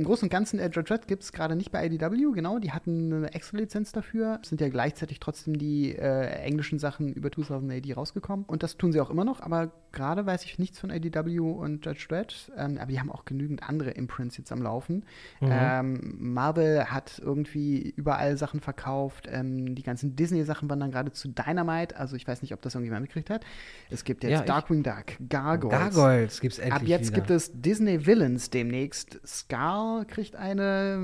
Im Großen und Ganzen, äh, Judge Dredd gibt es gerade nicht bei IDW, genau. Die hatten eine Extra-Lizenz dafür. Sind ja gleichzeitig trotzdem die äh, englischen Sachen über 2000 AD rausgekommen. Und das tun sie auch immer noch, aber gerade weiß ich nichts von IDW und Judge Dredd. Ähm, aber die haben auch genügend andere Imprints jetzt am Laufen. Mhm. Ähm, Marvel hat irgendwie überall Sachen verkauft. Ähm, die ganzen Disney-Sachen waren dann gerade zu Dynamite. Also ich weiß nicht, ob das irgendjemand mitgekriegt hat. Es gibt jetzt Ja, Darkwing Duck, Gargoyles. Gargoyles gibt es endlich Ab jetzt wieder. gibt es Disney Villains demnächst. Scar kriegt eine,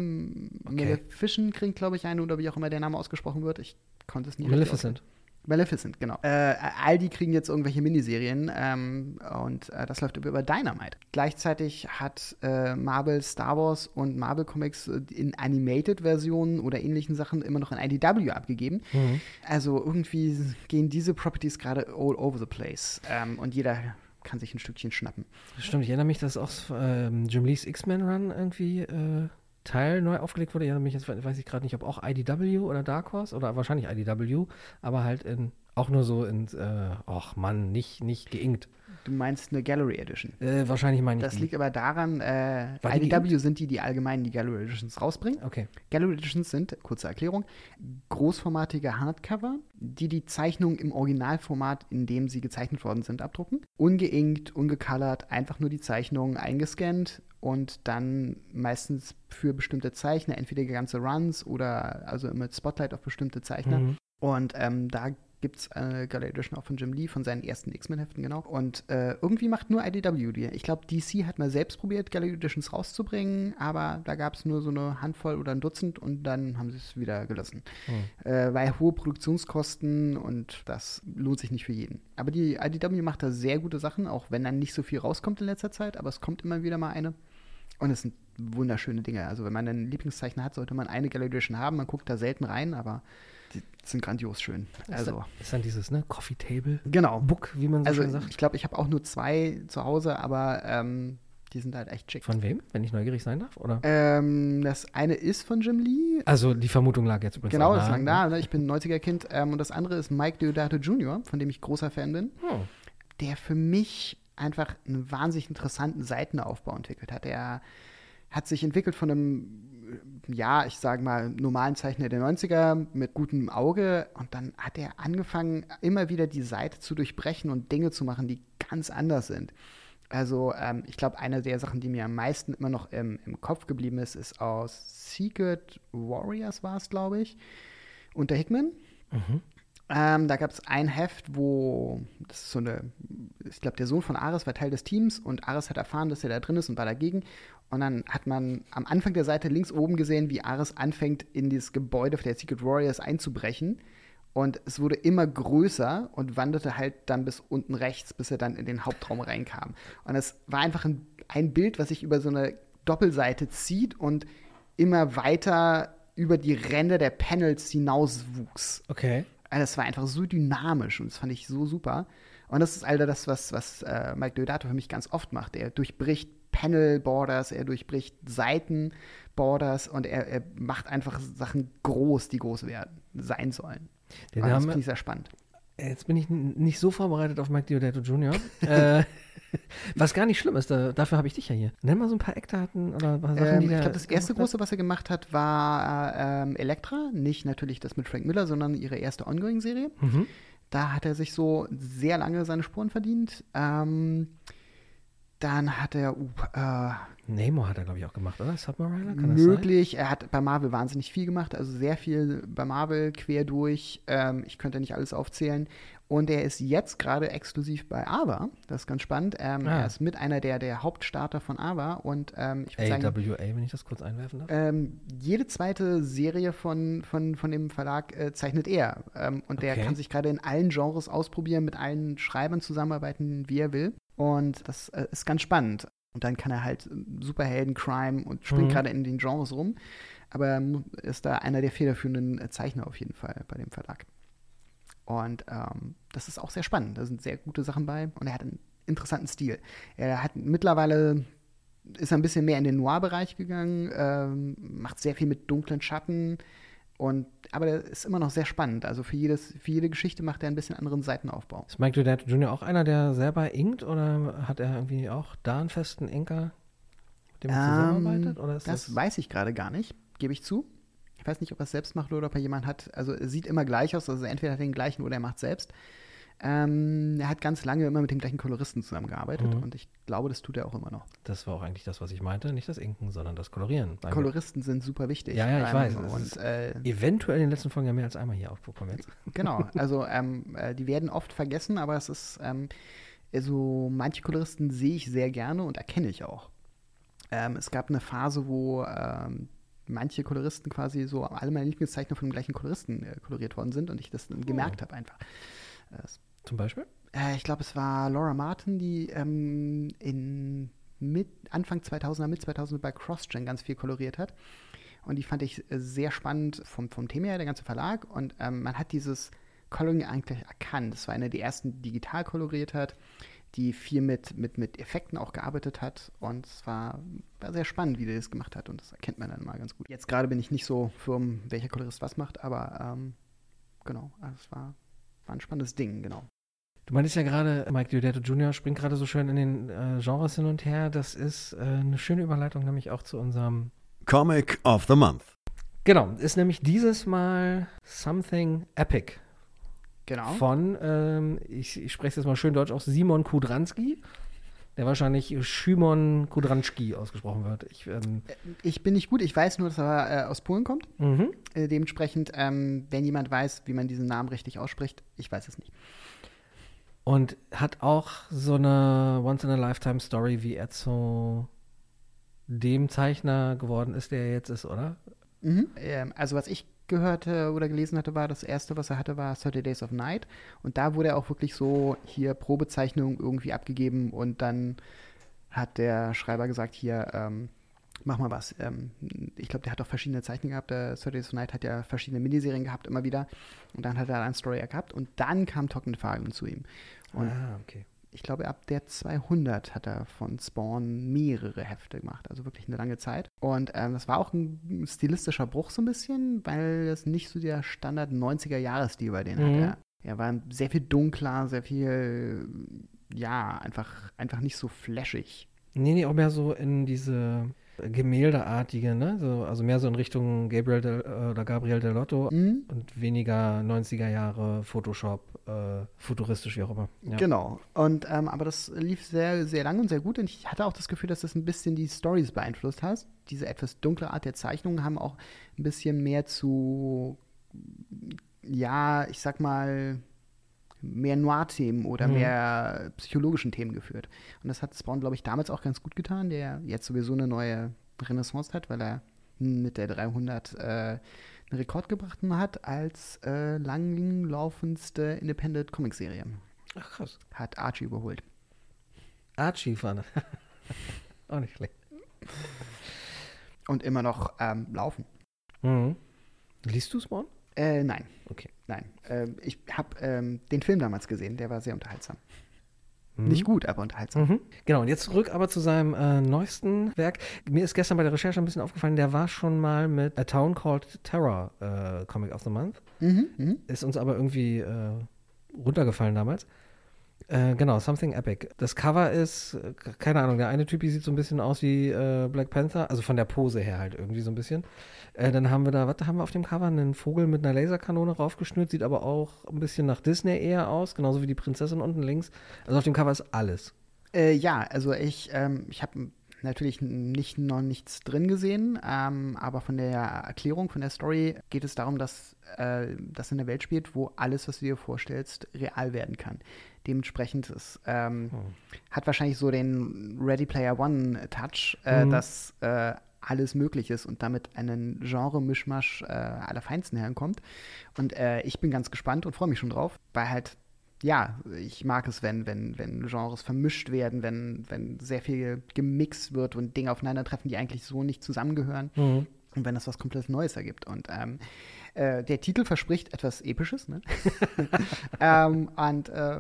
Okay. Maleficent kriegt, glaube ich, eine, oder wie auch immer der Name ausgesprochen wird. Ich konnte es nicht. Maleficent. Maleficent, genau. Äh, all die kriegen jetzt irgendwelche Miniserien ähm, und äh, das läuft über, über Dynamite. Gleichzeitig hat äh, Marvel Star Wars und Marvel Comics äh, in Animated-Versionen oder ähnlichen Sachen immer noch in IDW abgegeben. Mhm. Also irgendwie gehen diese Properties gerade all over the place ähm, und jeder kann sich ein Stückchen schnappen. Stimmt, ich erinnere mich, dass auch ähm, Jim Lees X-Men Run irgendwie äh, Teil neu aufgelegt wurde. Ich erinnere mich jetzt, weiß ich gerade nicht, ob auch IDW oder Dark Horse oder wahrscheinlich IDW, aber halt in, auch nur so in, äh, ach Mann, nicht, nicht geinkt. Du meinst eine Gallery Edition. Äh, wahrscheinlich meine ich Das die. liegt aber daran, äh, IDW sind die, die allgemein die Gallery Editions rausbringen. Okay. Gallery Editions sind, kurze Erklärung, großformatige Hardcover, die die Zeichnungen im Originalformat, in dem sie gezeichnet worden sind, abdrucken. Ungeinkt, ungecolored, einfach nur die Zeichnungen eingescannt und dann meistens für bestimmte Zeichner, entweder ganze Runs oder also mit Spotlight auf bestimmte Zeichner. Mhm. Und ähm, da gibt es eine Gallery Edition auch von Jim Lee, von seinen ersten X-Men-Heften, genau. Und äh, irgendwie macht nur IDW die. Ich glaube, DC hat mal selbst probiert, Gallery Editions rauszubringen, aber da gab es nur so eine Handvoll oder ein Dutzend und dann haben sie es wieder gelassen. Äh, weil hohe Produktionskosten und das lohnt sich nicht für jeden. Aber die IDW macht da sehr gute Sachen, auch wenn dann nicht so viel rauskommt in letzter Zeit, aber es kommt immer wieder mal eine. Und es sind wunderschöne Dinge. Also wenn man einen Lieblingszeichner hat, sollte man eine Gallery Edition haben. Man guckt da selten rein, aber die sind grandios schön. Ist, Also, dann, ist dann dieses, ne, Coffee Table genau. Book, wie man so Also schön sagt. ich glaube, ich habe auch nur zwei zu Hause, aber ähm, die sind halt echt schick. Von wem, wenn ich neugierig sein darf? Oder? ähm, das eine ist von Jim Lee. Also die Vermutung lag jetzt übrigens Genau, das ist lang da. Ne? Ich bin ein 90er-Kind. Ähm, und das andere ist Mike Deodato Jr., von dem ich großer Fan bin, Oh. der für mich einfach einen wahnsinnig interessanten Seitenaufbau entwickelt hat. Er hat sich entwickelt von einem, ja, ich sage mal, normalen Zeichner der 90er mit gutem Auge. Und dann hat er angefangen, immer wieder die Seite zu durchbrechen und Dinge zu machen, die ganz anders sind. Also, ähm, ich glaube, eine der Sachen, die mir am meisten immer noch im, im Kopf geblieben ist, ist aus Secret Warriors war es, glaube ich, unter Hickman. Ähm, da gab es ein Heft, wo, das ist so eine, ich glaube, der Sohn von Ares war Teil des Teams und Ares hat erfahren, dass er da drin ist und war dagegen. Und dann hat man am Anfang der Seite links oben gesehen, wie Ares anfängt, in dieses Gebäude der Secret Warriors einzubrechen. Und es wurde immer größer und wanderte halt dann bis unten rechts, bis er dann in den Hauptraum reinkam. Und es war einfach ein, ein Bild, was sich über so eine Doppelseite zieht und immer weiter über die Ränder der Panels hinaus wuchs. Okay. Also das war einfach so dynamisch und das fand ich so super. Und das ist all das, was, was äh, Mike Deodato für mich ganz oft macht. Er durchbricht Panel-Borders, er durchbricht Seiten-Borders und er, er macht einfach Sachen groß, die groß werden, sein sollen. Den Und das finde ich sehr spannend. Jetzt bin ich nicht so vorbereitet auf Mike Diodato Jr. äh, was gar nicht schlimm ist, da, dafür habe ich dich ja hier. Nenn mal so ein paar Eckdaten oder was Sachen, Ähm, die ich der glaube, das erste gemacht hat. große, was er gemacht hat, war ähm, Elektra. Nicht natürlich das mit Frank Miller, sondern ihre erste Ongoing-Serie. Mhm. Da hat er sich so sehr lange seine Spuren verdient. Ähm, dann hat er, uh, äh, Namor hat er, glaube ich, auch gemacht, oder? Submariner? Kann möglich, er hat bei Marvel wahnsinnig viel gemacht, also sehr viel bei Marvel quer durch. Ähm, ich könnte nicht alles aufzählen. Und er ist jetzt gerade exklusiv bei Ava. Das ist ganz spannend. Ähm, Ah. Er ist mit einer der, der Hauptstarter von Ava. Und ähm, ich würde sagen, AWA, wenn ich das kurz einwerfen darf. ähm, jede zweite Serie von, von, von dem Verlag äh, zeichnet er. Ähm, und der Okay. kann sich gerade in allen Genres ausprobieren, mit allen Schreibern zusammenarbeiten, wie er will. Und das äh, ist ganz spannend. Und dann kann er halt äh, Superhelden, Crime und springt Mhm. gerade in den Genres rum. Aber er ist da einer der federführenden äh, Zeichner auf jeden Fall bei dem Verlag. Und ähm, das ist auch sehr spannend. Da sind sehr gute Sachen bei. Und er hat einen interessanten Stil. Er hat mittlerweile ist ein bisschen mehr in den Noir-Bereich gegangen, ähm, macht sehr viel mit dunklen Schatten. Und, aber der ist immer noch sehr spannend. Also für, jedes, für jede Geschichte macht er ein bisschen anderen Seitenaufbau. Ist Mike Diodato Jr. auch einer, der selber inkt oder hat er irgendwie auch da einen festen Inker? dem zusammenarbeitet? Oder ist das, das, weiß ich gerade gar nicht, gebe ich zu. Ich weiß nicht, ob er es selbst macht oder ob er jemanden hat. Also es sieht immer gleich aus, also entweder hat er den gleichen oder er macht selbst. Ähm, er hat ganz lange immer mit dem gleichen Koloristen zusammengearbeitet Mhm. und ich glaube, das tut er auch immer noch. das war auch eigentlich das, was ich meinte. Nicht das Inken, sondern das Kolorieren. Koloristen sind super wichtig. Ja, ja, ich weiß. Und äh, Eventuell in den letzten Folgen ja mehr als einmal hier aufgekommen jetzt. genau, also ähm, äh, die werden oft vergessen, aber es ist, ähm, also manche Koloristen sehe ich sehr gerne und erkenne ich auch. Ähm, es gab eine Phase, wo ähm, manche Koloristen quasi so, alle meine Lieblingszeichner von dem gleichen Koloristen äh, koloriert worden sind und ich das dann gemerkt habe einfach. Es Zum Beispiel? Äh, ich glaube, es war Laura Martin, die ähm, in mit, Anfang 2000er, mit 2000 bei CrossGen ganz viel koloriert hat. Und die fand ich sehr spannend vom, vom Thema her, der ganze Verlag. Und ähm, man hat dieses Coloring eigentlich erkannt. Das war eine der ersten, die digital koloriert hat, die viel mit, mit, mit Effekten auch gearbeitet hat. Und es war, war sehr spannend, wie die das gemacht hat. Und das erkennt man dann mal ganz gut. Jetzt gerade bin ich nicht so firm, welcher Kolorist was macht, aber ähm, genau, also es war, war ein spannendes Ding, genau. Du meintest ja gerade, Mike Diodato Jr. springt gerade so schön in den äh, Genres hin und her. Das ist äh, eine schöne Überleitung, nämlich auch zu unserem. Comic of the Month. Genau, ist nämlich dieses Mal Something Epic Genau. von, ähm, ich, ich spreche es jetzt mal schön deutsch aus, Simon Kudranski, der wahrscheinlich Szymon Kudranski ausgesprochen wird. Ich, ähm, Ich bin nicht gut, ich weiß nur, dass er äh, aus Polen kommt. mhm. Äh, dementsprechend, ähm, wenn jemand weiß, wie man diesen Namen richtig ausspricht, ich weiß es nicht. Und hat auch so eine Once-in-a-Lifetime-Story, wie er zu dem Zeichner geworden ist, der er jetzt ist, oder? Mhm. Ähm, also was ich gehört oder gelesen hatte, war das erste, was er hatte, war 30 Days of Night. Und da wurde er auch wirklich so hier Probezeichnung irgendwie abgegeben und dann hat der Schreiber gesagt, hier, ähm, mach mal was. Ähm, ich glaube, der hat auch verschiedene Zeichnungen gehabt. Der 30 Days of Night hat ja verschiedene Miniserien gehabt, immer wieder. Und dann hat er ein Story gehabt und dann kam Trockene Fageln zu ihm. Und ah, okay. ich glaube, ab der 200 hat er von Spawn mehrere Hefte gemacht, also wirklich eine lange Zeit. Und ähm, das war auch ein stilistischer Bruch so ein bisschen, weil es nicht so der Standard 90er-Jahres-Stil bei denen Mhm. hat. Er, er war sehr viel dunkler, sehr viel, ja, einfach, einfach nicht so flashig. Nee, nee, auch mehr so in diese Gemäldeartige, ne? So, also mehr so in Richtung Gabriel del, äh, oder Gabriel Del Lotto Mhm. und weniger 90er Jahre Photoshop, äh, futuristisch, wie auch immer. Ja. Genau. Und ähm, aber das lief sehr, sehr lang und sehr gut. Und ich hatte auch das Gefühl, dass das ein bisschen die Stories beeinflusst hat. Diese etwas dunkle Art der Zeichnungen haben auch ein bisschen mehr zu, ja, ich sag mal, mehr Noir-Themen oder Mhm. mehr psychologischen Themen geführt. Und das hat Spawn, glaube ich, damals auch ganz gut getan, der jetzt sowieso eine neue Renaissance hat, weil er mit der 300 äh, einen Rekord gebracht hat als äh, langlaufendste Independent Comic-Serie. Ach krass. Hat Archie überholt. Archie vorne. auch nicht schlecht. Und immer noch ähm, laufen. Mhm. Liest du Spawn? Äh, nein. Okay. Nein. Ähm, ich habe ähm, den Film damals gesehen, der war sehr unterhaltsam. Mhm. Nicht gut, aber unterhaltsam. Mhm. Genau, und jetzt zurück aber zu seinem äh, neuesten Werk. Mir ist gestern bei der Recherche ein bisschen aufgefallen, der war schon mal mit A Town Called Terror äh, Comic of the Month. Mhm, mhm. Ist uns aber irgendwie äh, runtergefallen damals. Äh, genau, Something Epic. Das Cover ist, äh, keine Ahnung, der eine Typi sieht so ein bisschen aus wie äh, Black Panther, also von der Pose her halt irgendwie so ein bisschen. Äh, dann haben wir da, was haben wir auf dem Cover? Einen Vogel mit einer Laserkanone raufgeschnürt, sieht aber auch ein bisschen nach Disney eher aus, genauso wie die Prinzessin unten links. Also auf dem Cover ist alles. Äh, ja, also ich, ähm, ich habe natürlich nicht noch nichts drin gesehen, ähm, aber von der Erklärung, von der Story geht es darum, dass äh, das in der Welt spielt, wo alles, was du dir vorstellst, real werden kann. Dementsprechend ist, ähm, Hm. hat wahrscheinlich so den Ready Player One Touch, äh, Mhm. dass äh, alles möglich ist und damit einen Genre-Mischmasch äh, aller Feinsten herkommt. Und äh, ich bin ganz gespannt und freue mich schon drauf, weil halt, ja, ich mag es, wenn, wenn, wenn Genres vermischt werden, wenn, wenn sehr viel gemixt wird und Dinge aufeinandertreffen, die eigentlich so nicht zusammengehören. Mhm. Und wenn das was komplett Neues ergibt. Und ähm, äh, der Titel verspricht etwas Episches, ne? ähm, und äh,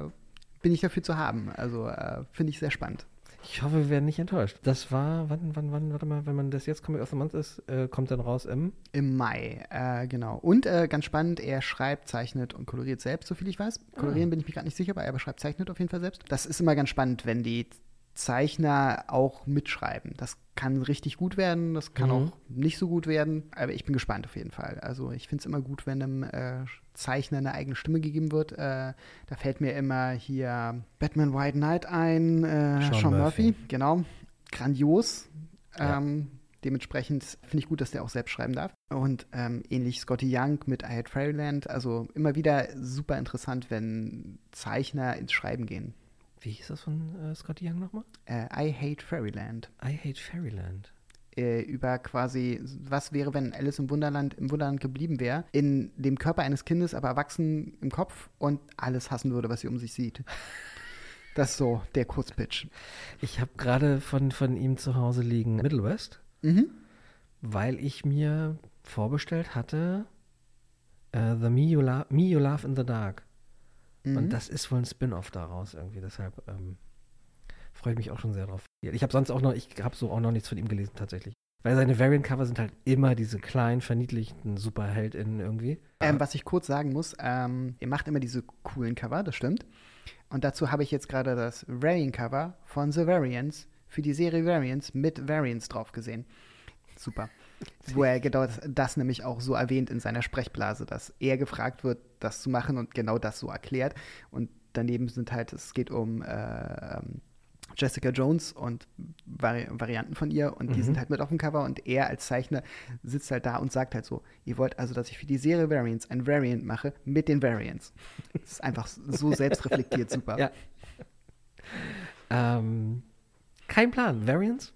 bin ich dafür zu haben. Also äh, finde ich sehr spannend. Ich hoffe, wir werden nicht enttäuscht. Das war, wann, wann, wann, warte mal, wenn man das jetzt Comic of the Month ist, äh, kommt dann raus im. Im Mai, äh, genau. Und äh, ganz spannend, er schreibt, zeichnet und koloriert selbst, soviel ich weiß. Kolorieren bin ich mir gerade nicht sicher, aber er beschreibt, zeichnet auf jeden Fall selbst. Das ist immer ganz spannend, wenn die Zeichner auch mitschreiben. Das kann richtig gut werden, das kann Mhm. auch nicht so gut werden, aber ich bin gespannt auf jeden Fall. Also ich finde es immer gut, wenn einem äh, Zeichner eine eigene Stimme gegeben wird. Äh, da fällt mir immer hier Batman White Knight ein, äh, Sean Sean, Murphy. Murphy. genau. Grandios. Ja. Ähm, Dementsprechend finde ich gut, dass der auch selbst schreiben darf. Und ähm, ähnlich Scotty Young mit I Hate Fairyland. Also immer wieder super interessant, wenn Zeichner ins Schreiben gehen. Wie hieß das von äh, Scotty Young nochmal? Äh, I Hate Fairyland. I Hate Fairyland. Äh, über quasi, was wäre, wenn Alice im Wunderland im Wunderland geblieben wäre, in dem Körper eines Kindes, aber erwachsen im Kopf und alles hassen würde, was sie um sich sieht. Das ist so der Kurzpitch. Ich habe gerade von, von ihm zu Hause liegen Middle West, Mhm. weil ich mir vorbestellt hatte äh, The Me you, Lo Me you Love in the Dark. Mhm. Und das ist wohl ein Spin-off daraus irgendwie. Deshalb ähm, freue ich mich auch schon sehr drauf. Ich habe sonst auch noch, ich habe so auch noch nichts von ihm gelesen tatsächlich. Weil seine Variant-Cover sind halt immer diese kleinen, verniedlichten SuperheldInnen irgendwie. Ähm, was ich kurz sagen muss, ähm, ihr macht immer diese coolen Cover, das stimmt. Und dazu habe ich jetzt gerade das Variant-Cover von The Variants für die Serie Variants mit Variants drauf gesehen. Super. Wo er genau das, nämlich auch so erwähnt in seiner Sprechblase, dass er gefragt wird, das zu machen und genau das so erklärt. Und daneben sind halt, es geht um äh, ähm, Jessica Jones und Vari Varianten von ihr und die Mhm. sind halt mit auf dem Cover und er als Zeichner sitzt halt da und sagt halt so, ihr wollt also, dass ich für die Serie Variants ein Variant mache mit den Variants. Das ist einfach so selbstreflektiert, super. Ja. Ähm, kein Plan. Variants?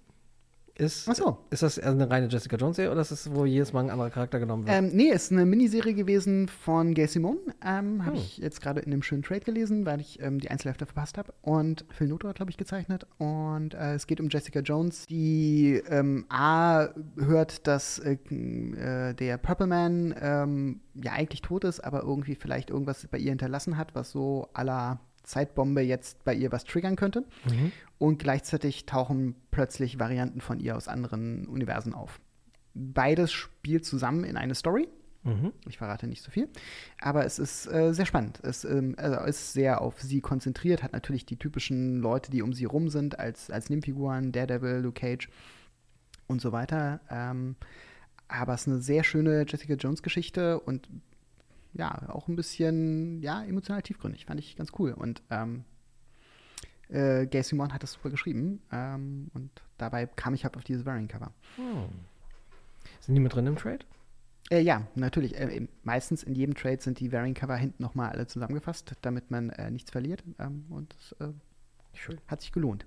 Ist, Ach so. ist das eine reine Jessica Jones-Serie oder ist das, wo jedes Mal ein anderer Charakter genommen wird? Ähm, nee, ist eine Miniserie gewesen von Gay Simone. Ähm, Habe Oh. ich jetzt gerade in dem schönen Trade gelesen, weil ich ähm, die Einzelhälfte verpasst habe. Und Phil Noto hat, glaube ich, gezeichnet. Und äh, es geht um Jessica Jones, die ähm, A hört, dass äh, äh, der Purple Man ähm, ja eigentlich tot ist, aber irgendwie vielleicht irgendwas bei ihr hinterlassen hat, was so la Zeitbombe jetzt bei ihr was triggern könnte. Mhm. Und gleichzeitig tauchen plötzlich Varianten von ihr aus anderen Universen auf. Beides spielt zusammen in eine Story. Mhm. Ich verrate nicht so viel. Aber es ist äh, sehr spannend. Es ähm, also ist sehr auf sie konzentriert, hat natürlich die typischen Leute, die um sie rum sind, als, als Nebenfiguren, Daredevil, Luke Cage und so weiter. Ähm, aber es ist eine sehr schöne Jessica Jones-Geschichte und ja, auch ein bisschen, ja, emotional tiefgründig. Fand ich ganz cool. Und ähm, äh, Gay Simon hat das super geschrieben. Ähm, und dabei kam ich halt auf dieses Variant-Cover. Hm. Sind die mit drin im Trade? Äh, ja, natürlich. Äh, meistens in jedem Trade sind die Variant-Cover hinten nochmal alle zusammengefasst, damit man äh, nichts verliert. Ähm, und es äh, hat sich gelohnt.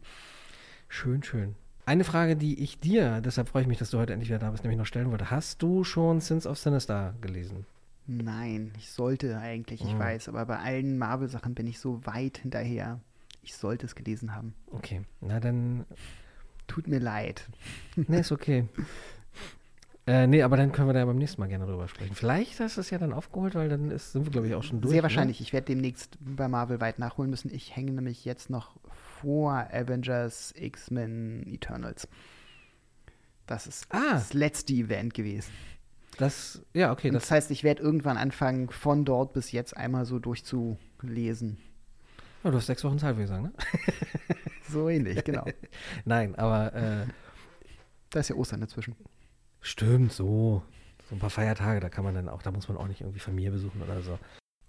Schön, schön. Eine Frage, die ich dir, deshalb freue ich mich, dass du heute endlich wieder da bist, nämlich noch stellen wollte. Hast du schon Sins of Sinister gelesen? Nein, ich sollte eigentlich, ich Mhm. weiß, aber bei allen Marvel-Sachen bin ich so weit hinterher. Ich sollte es gelesen haben. Okay, na dann, Tut mir leid. ne, ist okay. äh, nee, aber dann können wir da ja beim nächsten Mal gerne drüber sprechen. Vielleicht hast du es ja dann aufgeholt, weil dann ist, sind wir, glaube ich, auch schon durch. Sehr ne? wahrscheinlich. Ich werde demnächst bei Marvel weit nachholen müssen. Ich hänge nämlich jetzt noch vor Avengers, X-Men, Eternals. Das ist Ah. das letzte Event gewesen. Das, ja, okay, das, das heißt, ich werde irgendwann anfangen, von dort bis jetzt einmal so durchzulesen. ja, du hast sechs Wochen Zeit, würde ich sagen, ne? So ähnlich, genau. Nein, aber äh, Da ist ja Ostern dazwischen. Stimmt, so. So ein paar Feiertage, da kann man dann auch, da muss man auch nicht irgendwie Familie besuchen oder so.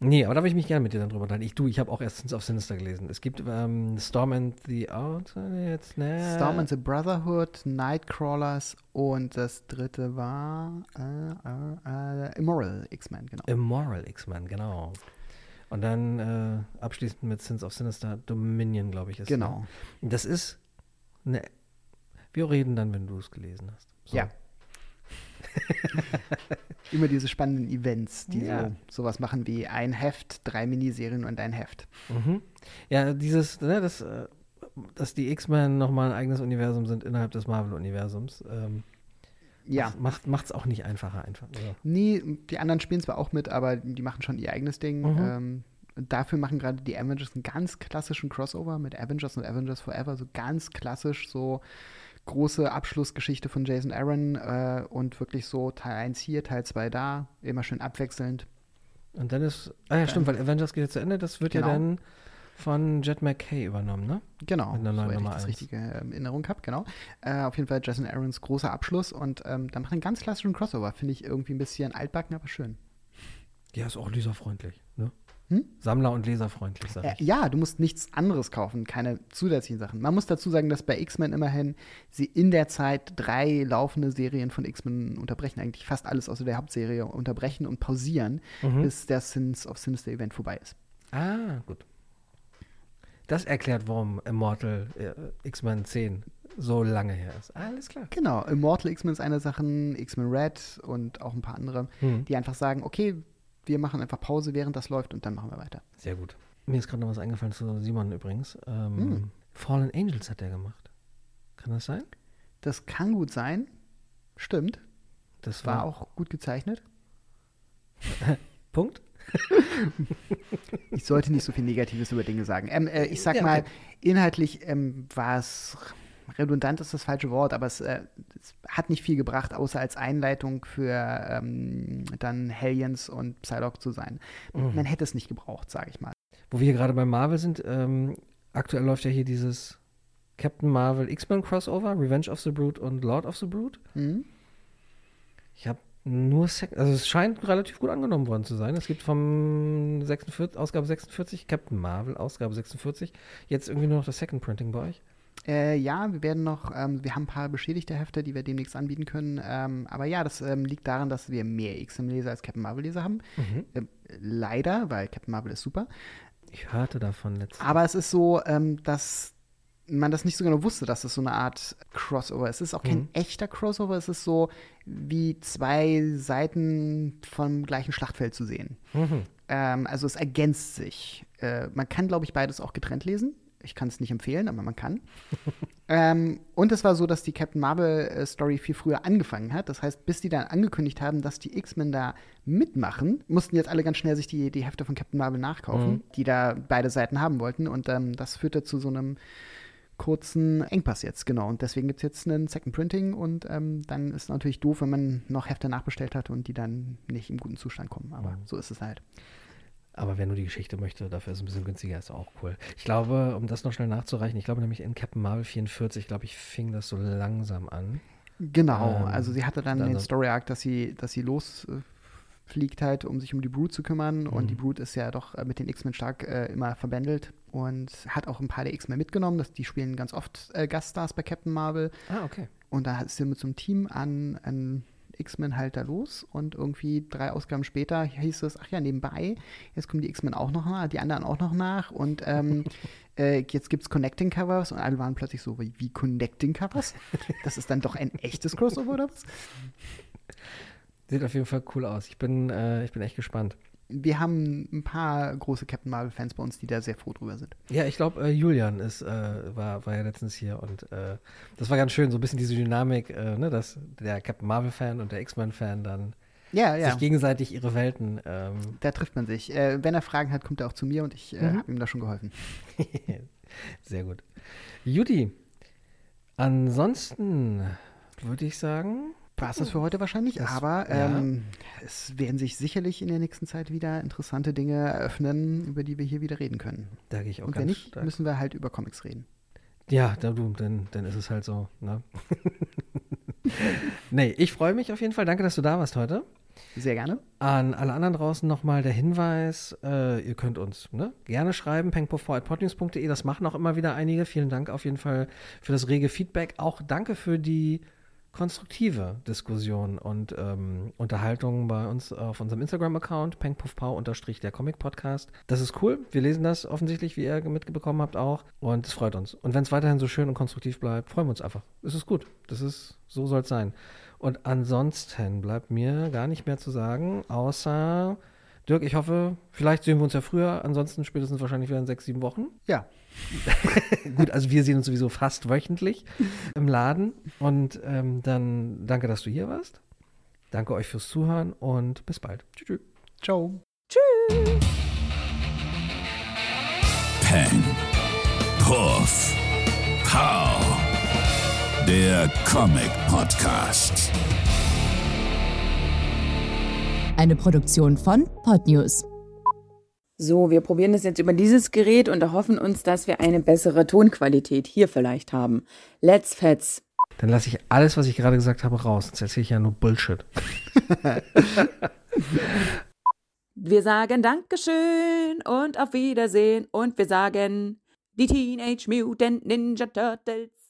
Nee, aber da würde ich mich gerne mit dir dann drüber unterhalten. Ich, du, ich habe auch erst Sins of Sinister gelesen. Es gibt ähm, Storm and the Out, jetzt, ne? Storm and the Brotherhood, Nightcrawlers und das dritte war äh, äh, äh, Immoral X-Men, genau. Immoral X-Men, genau. Und dann äh, abschließend mit Sins of Sinister Dominion, glaube ich, ist. Genau. Ne? Das ist, ne, wir reden dann, wenn du es gelesen hast. So. Ja. Immer diese spannenden Events, die Ja. so sowas machen wie ein Heft, drei Miniserien und ein Heft. Mhm. Ja, dieses, ne, das, äh, dass die X-Men nochmal ein eigenes Universum sind innerhalb des Marvel-Universums, ähm, Ja. macht macht's auch nicht einfacher einfach. Ja. Nee, die anderen spielen zwar auch mit, aber die machen schon ihr eigenes Ding. Mhm. Ähm, dafür machen gerade die Avengers einen ganz klassischen Crossover mit Avengers und Avengers Forever, so ganz klassisch, so große Abschlussgeschichte von Jason Aaron äh, und wirklich so Teil 1 hier, Teil 2 da, immer schön abwechselnd. Und dann ist, ah ja, stimmt, weil Avengers geht jetzt zu Ende, das wird ja Genau. dann von Jet McKay übernommen, ne? Genau, neuen soweit Nummer ich das richtige äh, in Erinnerung habe, genau. Äh, auf jeden Fall Jason Aarons großer Abschluss und ähm, dann macht er einen ganz klassischen Crossover. Finde ich irgendwie ein bisschen altbacken, aber schön. Ja, ist auch leserfreundlich, ne? Hm? Sammler- und leserfreundlich, sag Äh, ich. ja, du musst nichts anderes kaufen, keine zusätzlichen Sachen. Man muss dazu sagen, dass bei X-Men immerhin sie in der Zeit drei laufende Serien von X-Men unterbrechen, eigentlich fast alles außer der Hauptserie unterbrechen und pausieren, Mhm. bis der Sins of Sinister Event vorbei ist. Ah, gut. Das erklärt, warum Immortal äh, X-Men 10 so lange her ist. Alles klar. Genau, Immortal X-Men ist eine Sache, X-Men Red und auch ein paar andere, Hm. die einfach sagen, okay, wir machen einfach Pause, während das läuft und dann machen wir weiter. Sehr gut. Mir ist gerade noch was eingefallen zu Simon übrigens. Ähm, Hm. Fallen Angels hat er gemacht. Kann das sein? Das kann gut sein, stimmt, Das war auch gut gezeichnet. Punkt. Ich sollte nicht so viel Negatives über Dinge sagen. Ähm, äh, ich sag Ja, mal, okay. inhaltlich ähm, war es redundant ist das falsche Wort, aber es, äh, es hat nicht viel gebracht, außer als Einleitung für ähm, dann Hellions und Psylocke zu sein. Mhm. Man hätte es nicht gebraucht, sage ich mal. Wo wir hier gerade bei Marvel sind, ähm, aktuell läuft ja hier dieses Captain Marvel X-Men Crossover, Revenge of the Brood und Lord of the Brood. Mhm. Ich habe nur, Sek also es scheint relativ gut angenommen worden zu sein. Es gibt vom 46, Ausgabe 46, Captain Marvel, Ausgabe 46, jetzt irgendwie nur noch das Second Printing bei euch. Äh, ja, wir werden noch, ähm, wir haben ein paar beschädigte Hefte, die wir demnächst anbieten können. Ähm, aber ja, das ähm, liegt daran, dass wir mehr X-Men-Leser als Captain Marvel-Leser haben. Ähm, leider, weil Captain Marvel ist super. Ich hörte davon letztens. Aber es ist so, ähm, dass man das nicht so genau wusste, dass es so eine Art Crossover ist. Es ist auch kein Mhm. echter Crossover, es ist so wie zwei Seiten vom gleichen Schlachtfeld zu sehen. Mhm. Ähm, also es ergänzt sich. Äh, man kann, glaube ich, beides auch getrennt lesen. Ich kann es nicht empfehlen, aber man kann. ähm, und es war so, dass die Captain Marvel-Story viel früher angefangen hat. Das heißt, bis die dann angekündigt haben, dass die X-Men da mitmachen, mussten jetzt alle ganz schnell sich die, die Hefte von Captain Marvel nachkaufen, Mhm. die da beide Seiten haben wollten. Und ähm, das führte zu so einem kurzen Engpass jetzt, genau. Und deswegen gibt es jetzt einen Second Printing und ähm, dann ist es natürlich doof, wenn man noch Hefte nachbestellt hat und die dann nicht im guten Zustand kommen. Aber Mhm. so ist es halt. Aber wer nur die Geschichte möchte, dafür ist es ein bisschen günstiger, ist auch cool. Ich glaube, um das noch schnell nachzureichen, ich glaube nämlich in Captain Marvel 44, glaube ich, fing das so langsam an. Genau, Ähm, also sie hatte dann also- den Story Arc, dass sie, dass sie losfliegt halt, um sich um die Brood zu kümmern. Und Mhm. die Brood ist ja doch äh, mit den X-Men stark äh, immer verbändelt und hat auch ein paar der X-Men mitgenommen. Das, die spielen ganz oft äh, Gaststars bei Captain Marvel. Ah, okay. Und da ist sie mit so einem Team an, an X-Men halt da los. Und irgendwie drei Ausgaben später hieß es, ach ja, nebenbei, jetzt kommen die X-Men auch noch nach, die anderen auch noch nach. Und ähm, äh, jetzt gibt es Connecting Covers. Und alle waren plötzlich so, wie, wie Connecting Covers? Das ist dann doch ein echtes Crossover oder was? Sieht auf jeden Fall cool aus. Ich bin, äh, ich bin echt gespannt. Wir haben ein paar große Captain Marvel-Fans bei uns, die da sehr froh drüber sind. Ja, ich glaube, äh, Julian ist, äh, war, war ja letztens hier und äh, das war ganz schön, so ein bisschen diese Dynamik, äh, ne, dass der Captain Marvel-Fan und der X-Men-Fan dann Ja, ja. sich gegenseitig ihre Welten. Ähm, Da trifft man sich. Äh, wenn er Fragen hat, kommt er auch zu mir und ich äh, Mhm. habe ihm da schon geholfen. sehr gut. Judy, ansonsten würde ich sagen, War es das für heute wahrscheinlich, Das- aber ja. ähm, es werden sich sicherlich in der nächsten Zeit wieder interessante Dinge eröffnen, über die wir hier wieder reden können. da gehe ich auch Und wenn nicht, stark. müssen wir halt über Comics reden. Ja, da, du, dann, dann ist es halt so. Ne? nee, ich freue mich auf jeden Fall. Danke, dass du da warst heute. Sehr gerne. An alle anderen draußen nochmal der Hinweis, äh, ihr könnt uns ne, gerne schreiben, pengpuff.podnews.de, das machen auch immer wieder einige. Vielen Dank auf jeden Fall für das rege Feedback. Auch danke für die konstruktive Diskussion und ähm, Unterhaltung bei uns auf unserem Instagram-Account, unterstrich der Comic-Podcast. Das ist cool. Wir lesen das offensichtlich, wie ihr mitbekommen habt auch. Und es freut uns. Und wenn es weiterhin so schön und konstruktiv bleibt, freuen wir uns einfach. Es ist gut. Das ist, so soll es sein. Und ansonsten bleibt mir gar nicht mehr zu sagen, außer Dirk, ich hoffe, vielleicht sehen wir uns ja früher, ansonsten spätestens wahrscheinlich wieder in sechs, sieben Wochen. Ja, Gut, also wir sehen uns sowieso fast wöchentlich im Laden. Und ähm, dann danke, dass du hier warst. Danke euch fürs Zuhören und bis bald. Tschüss. tschüss. ciao. Peng. Puff. Pow. Der Comic Podcast. Eine Produktion von Podnews. So, wir probieren das jetzt über dieses Gerät und erhoffen uns, dass wir eine bessere Tonqualität hier vielleicht haben. Let's Fets. Dann lasse ich alles, was ich gerade gesagt habe, raus. Sonst erzähle ich ja nur Bullshit. Wir sagen Dankeschön und auf Wiedersehen und wir sagen die Teenage Mutant Ninja Turtles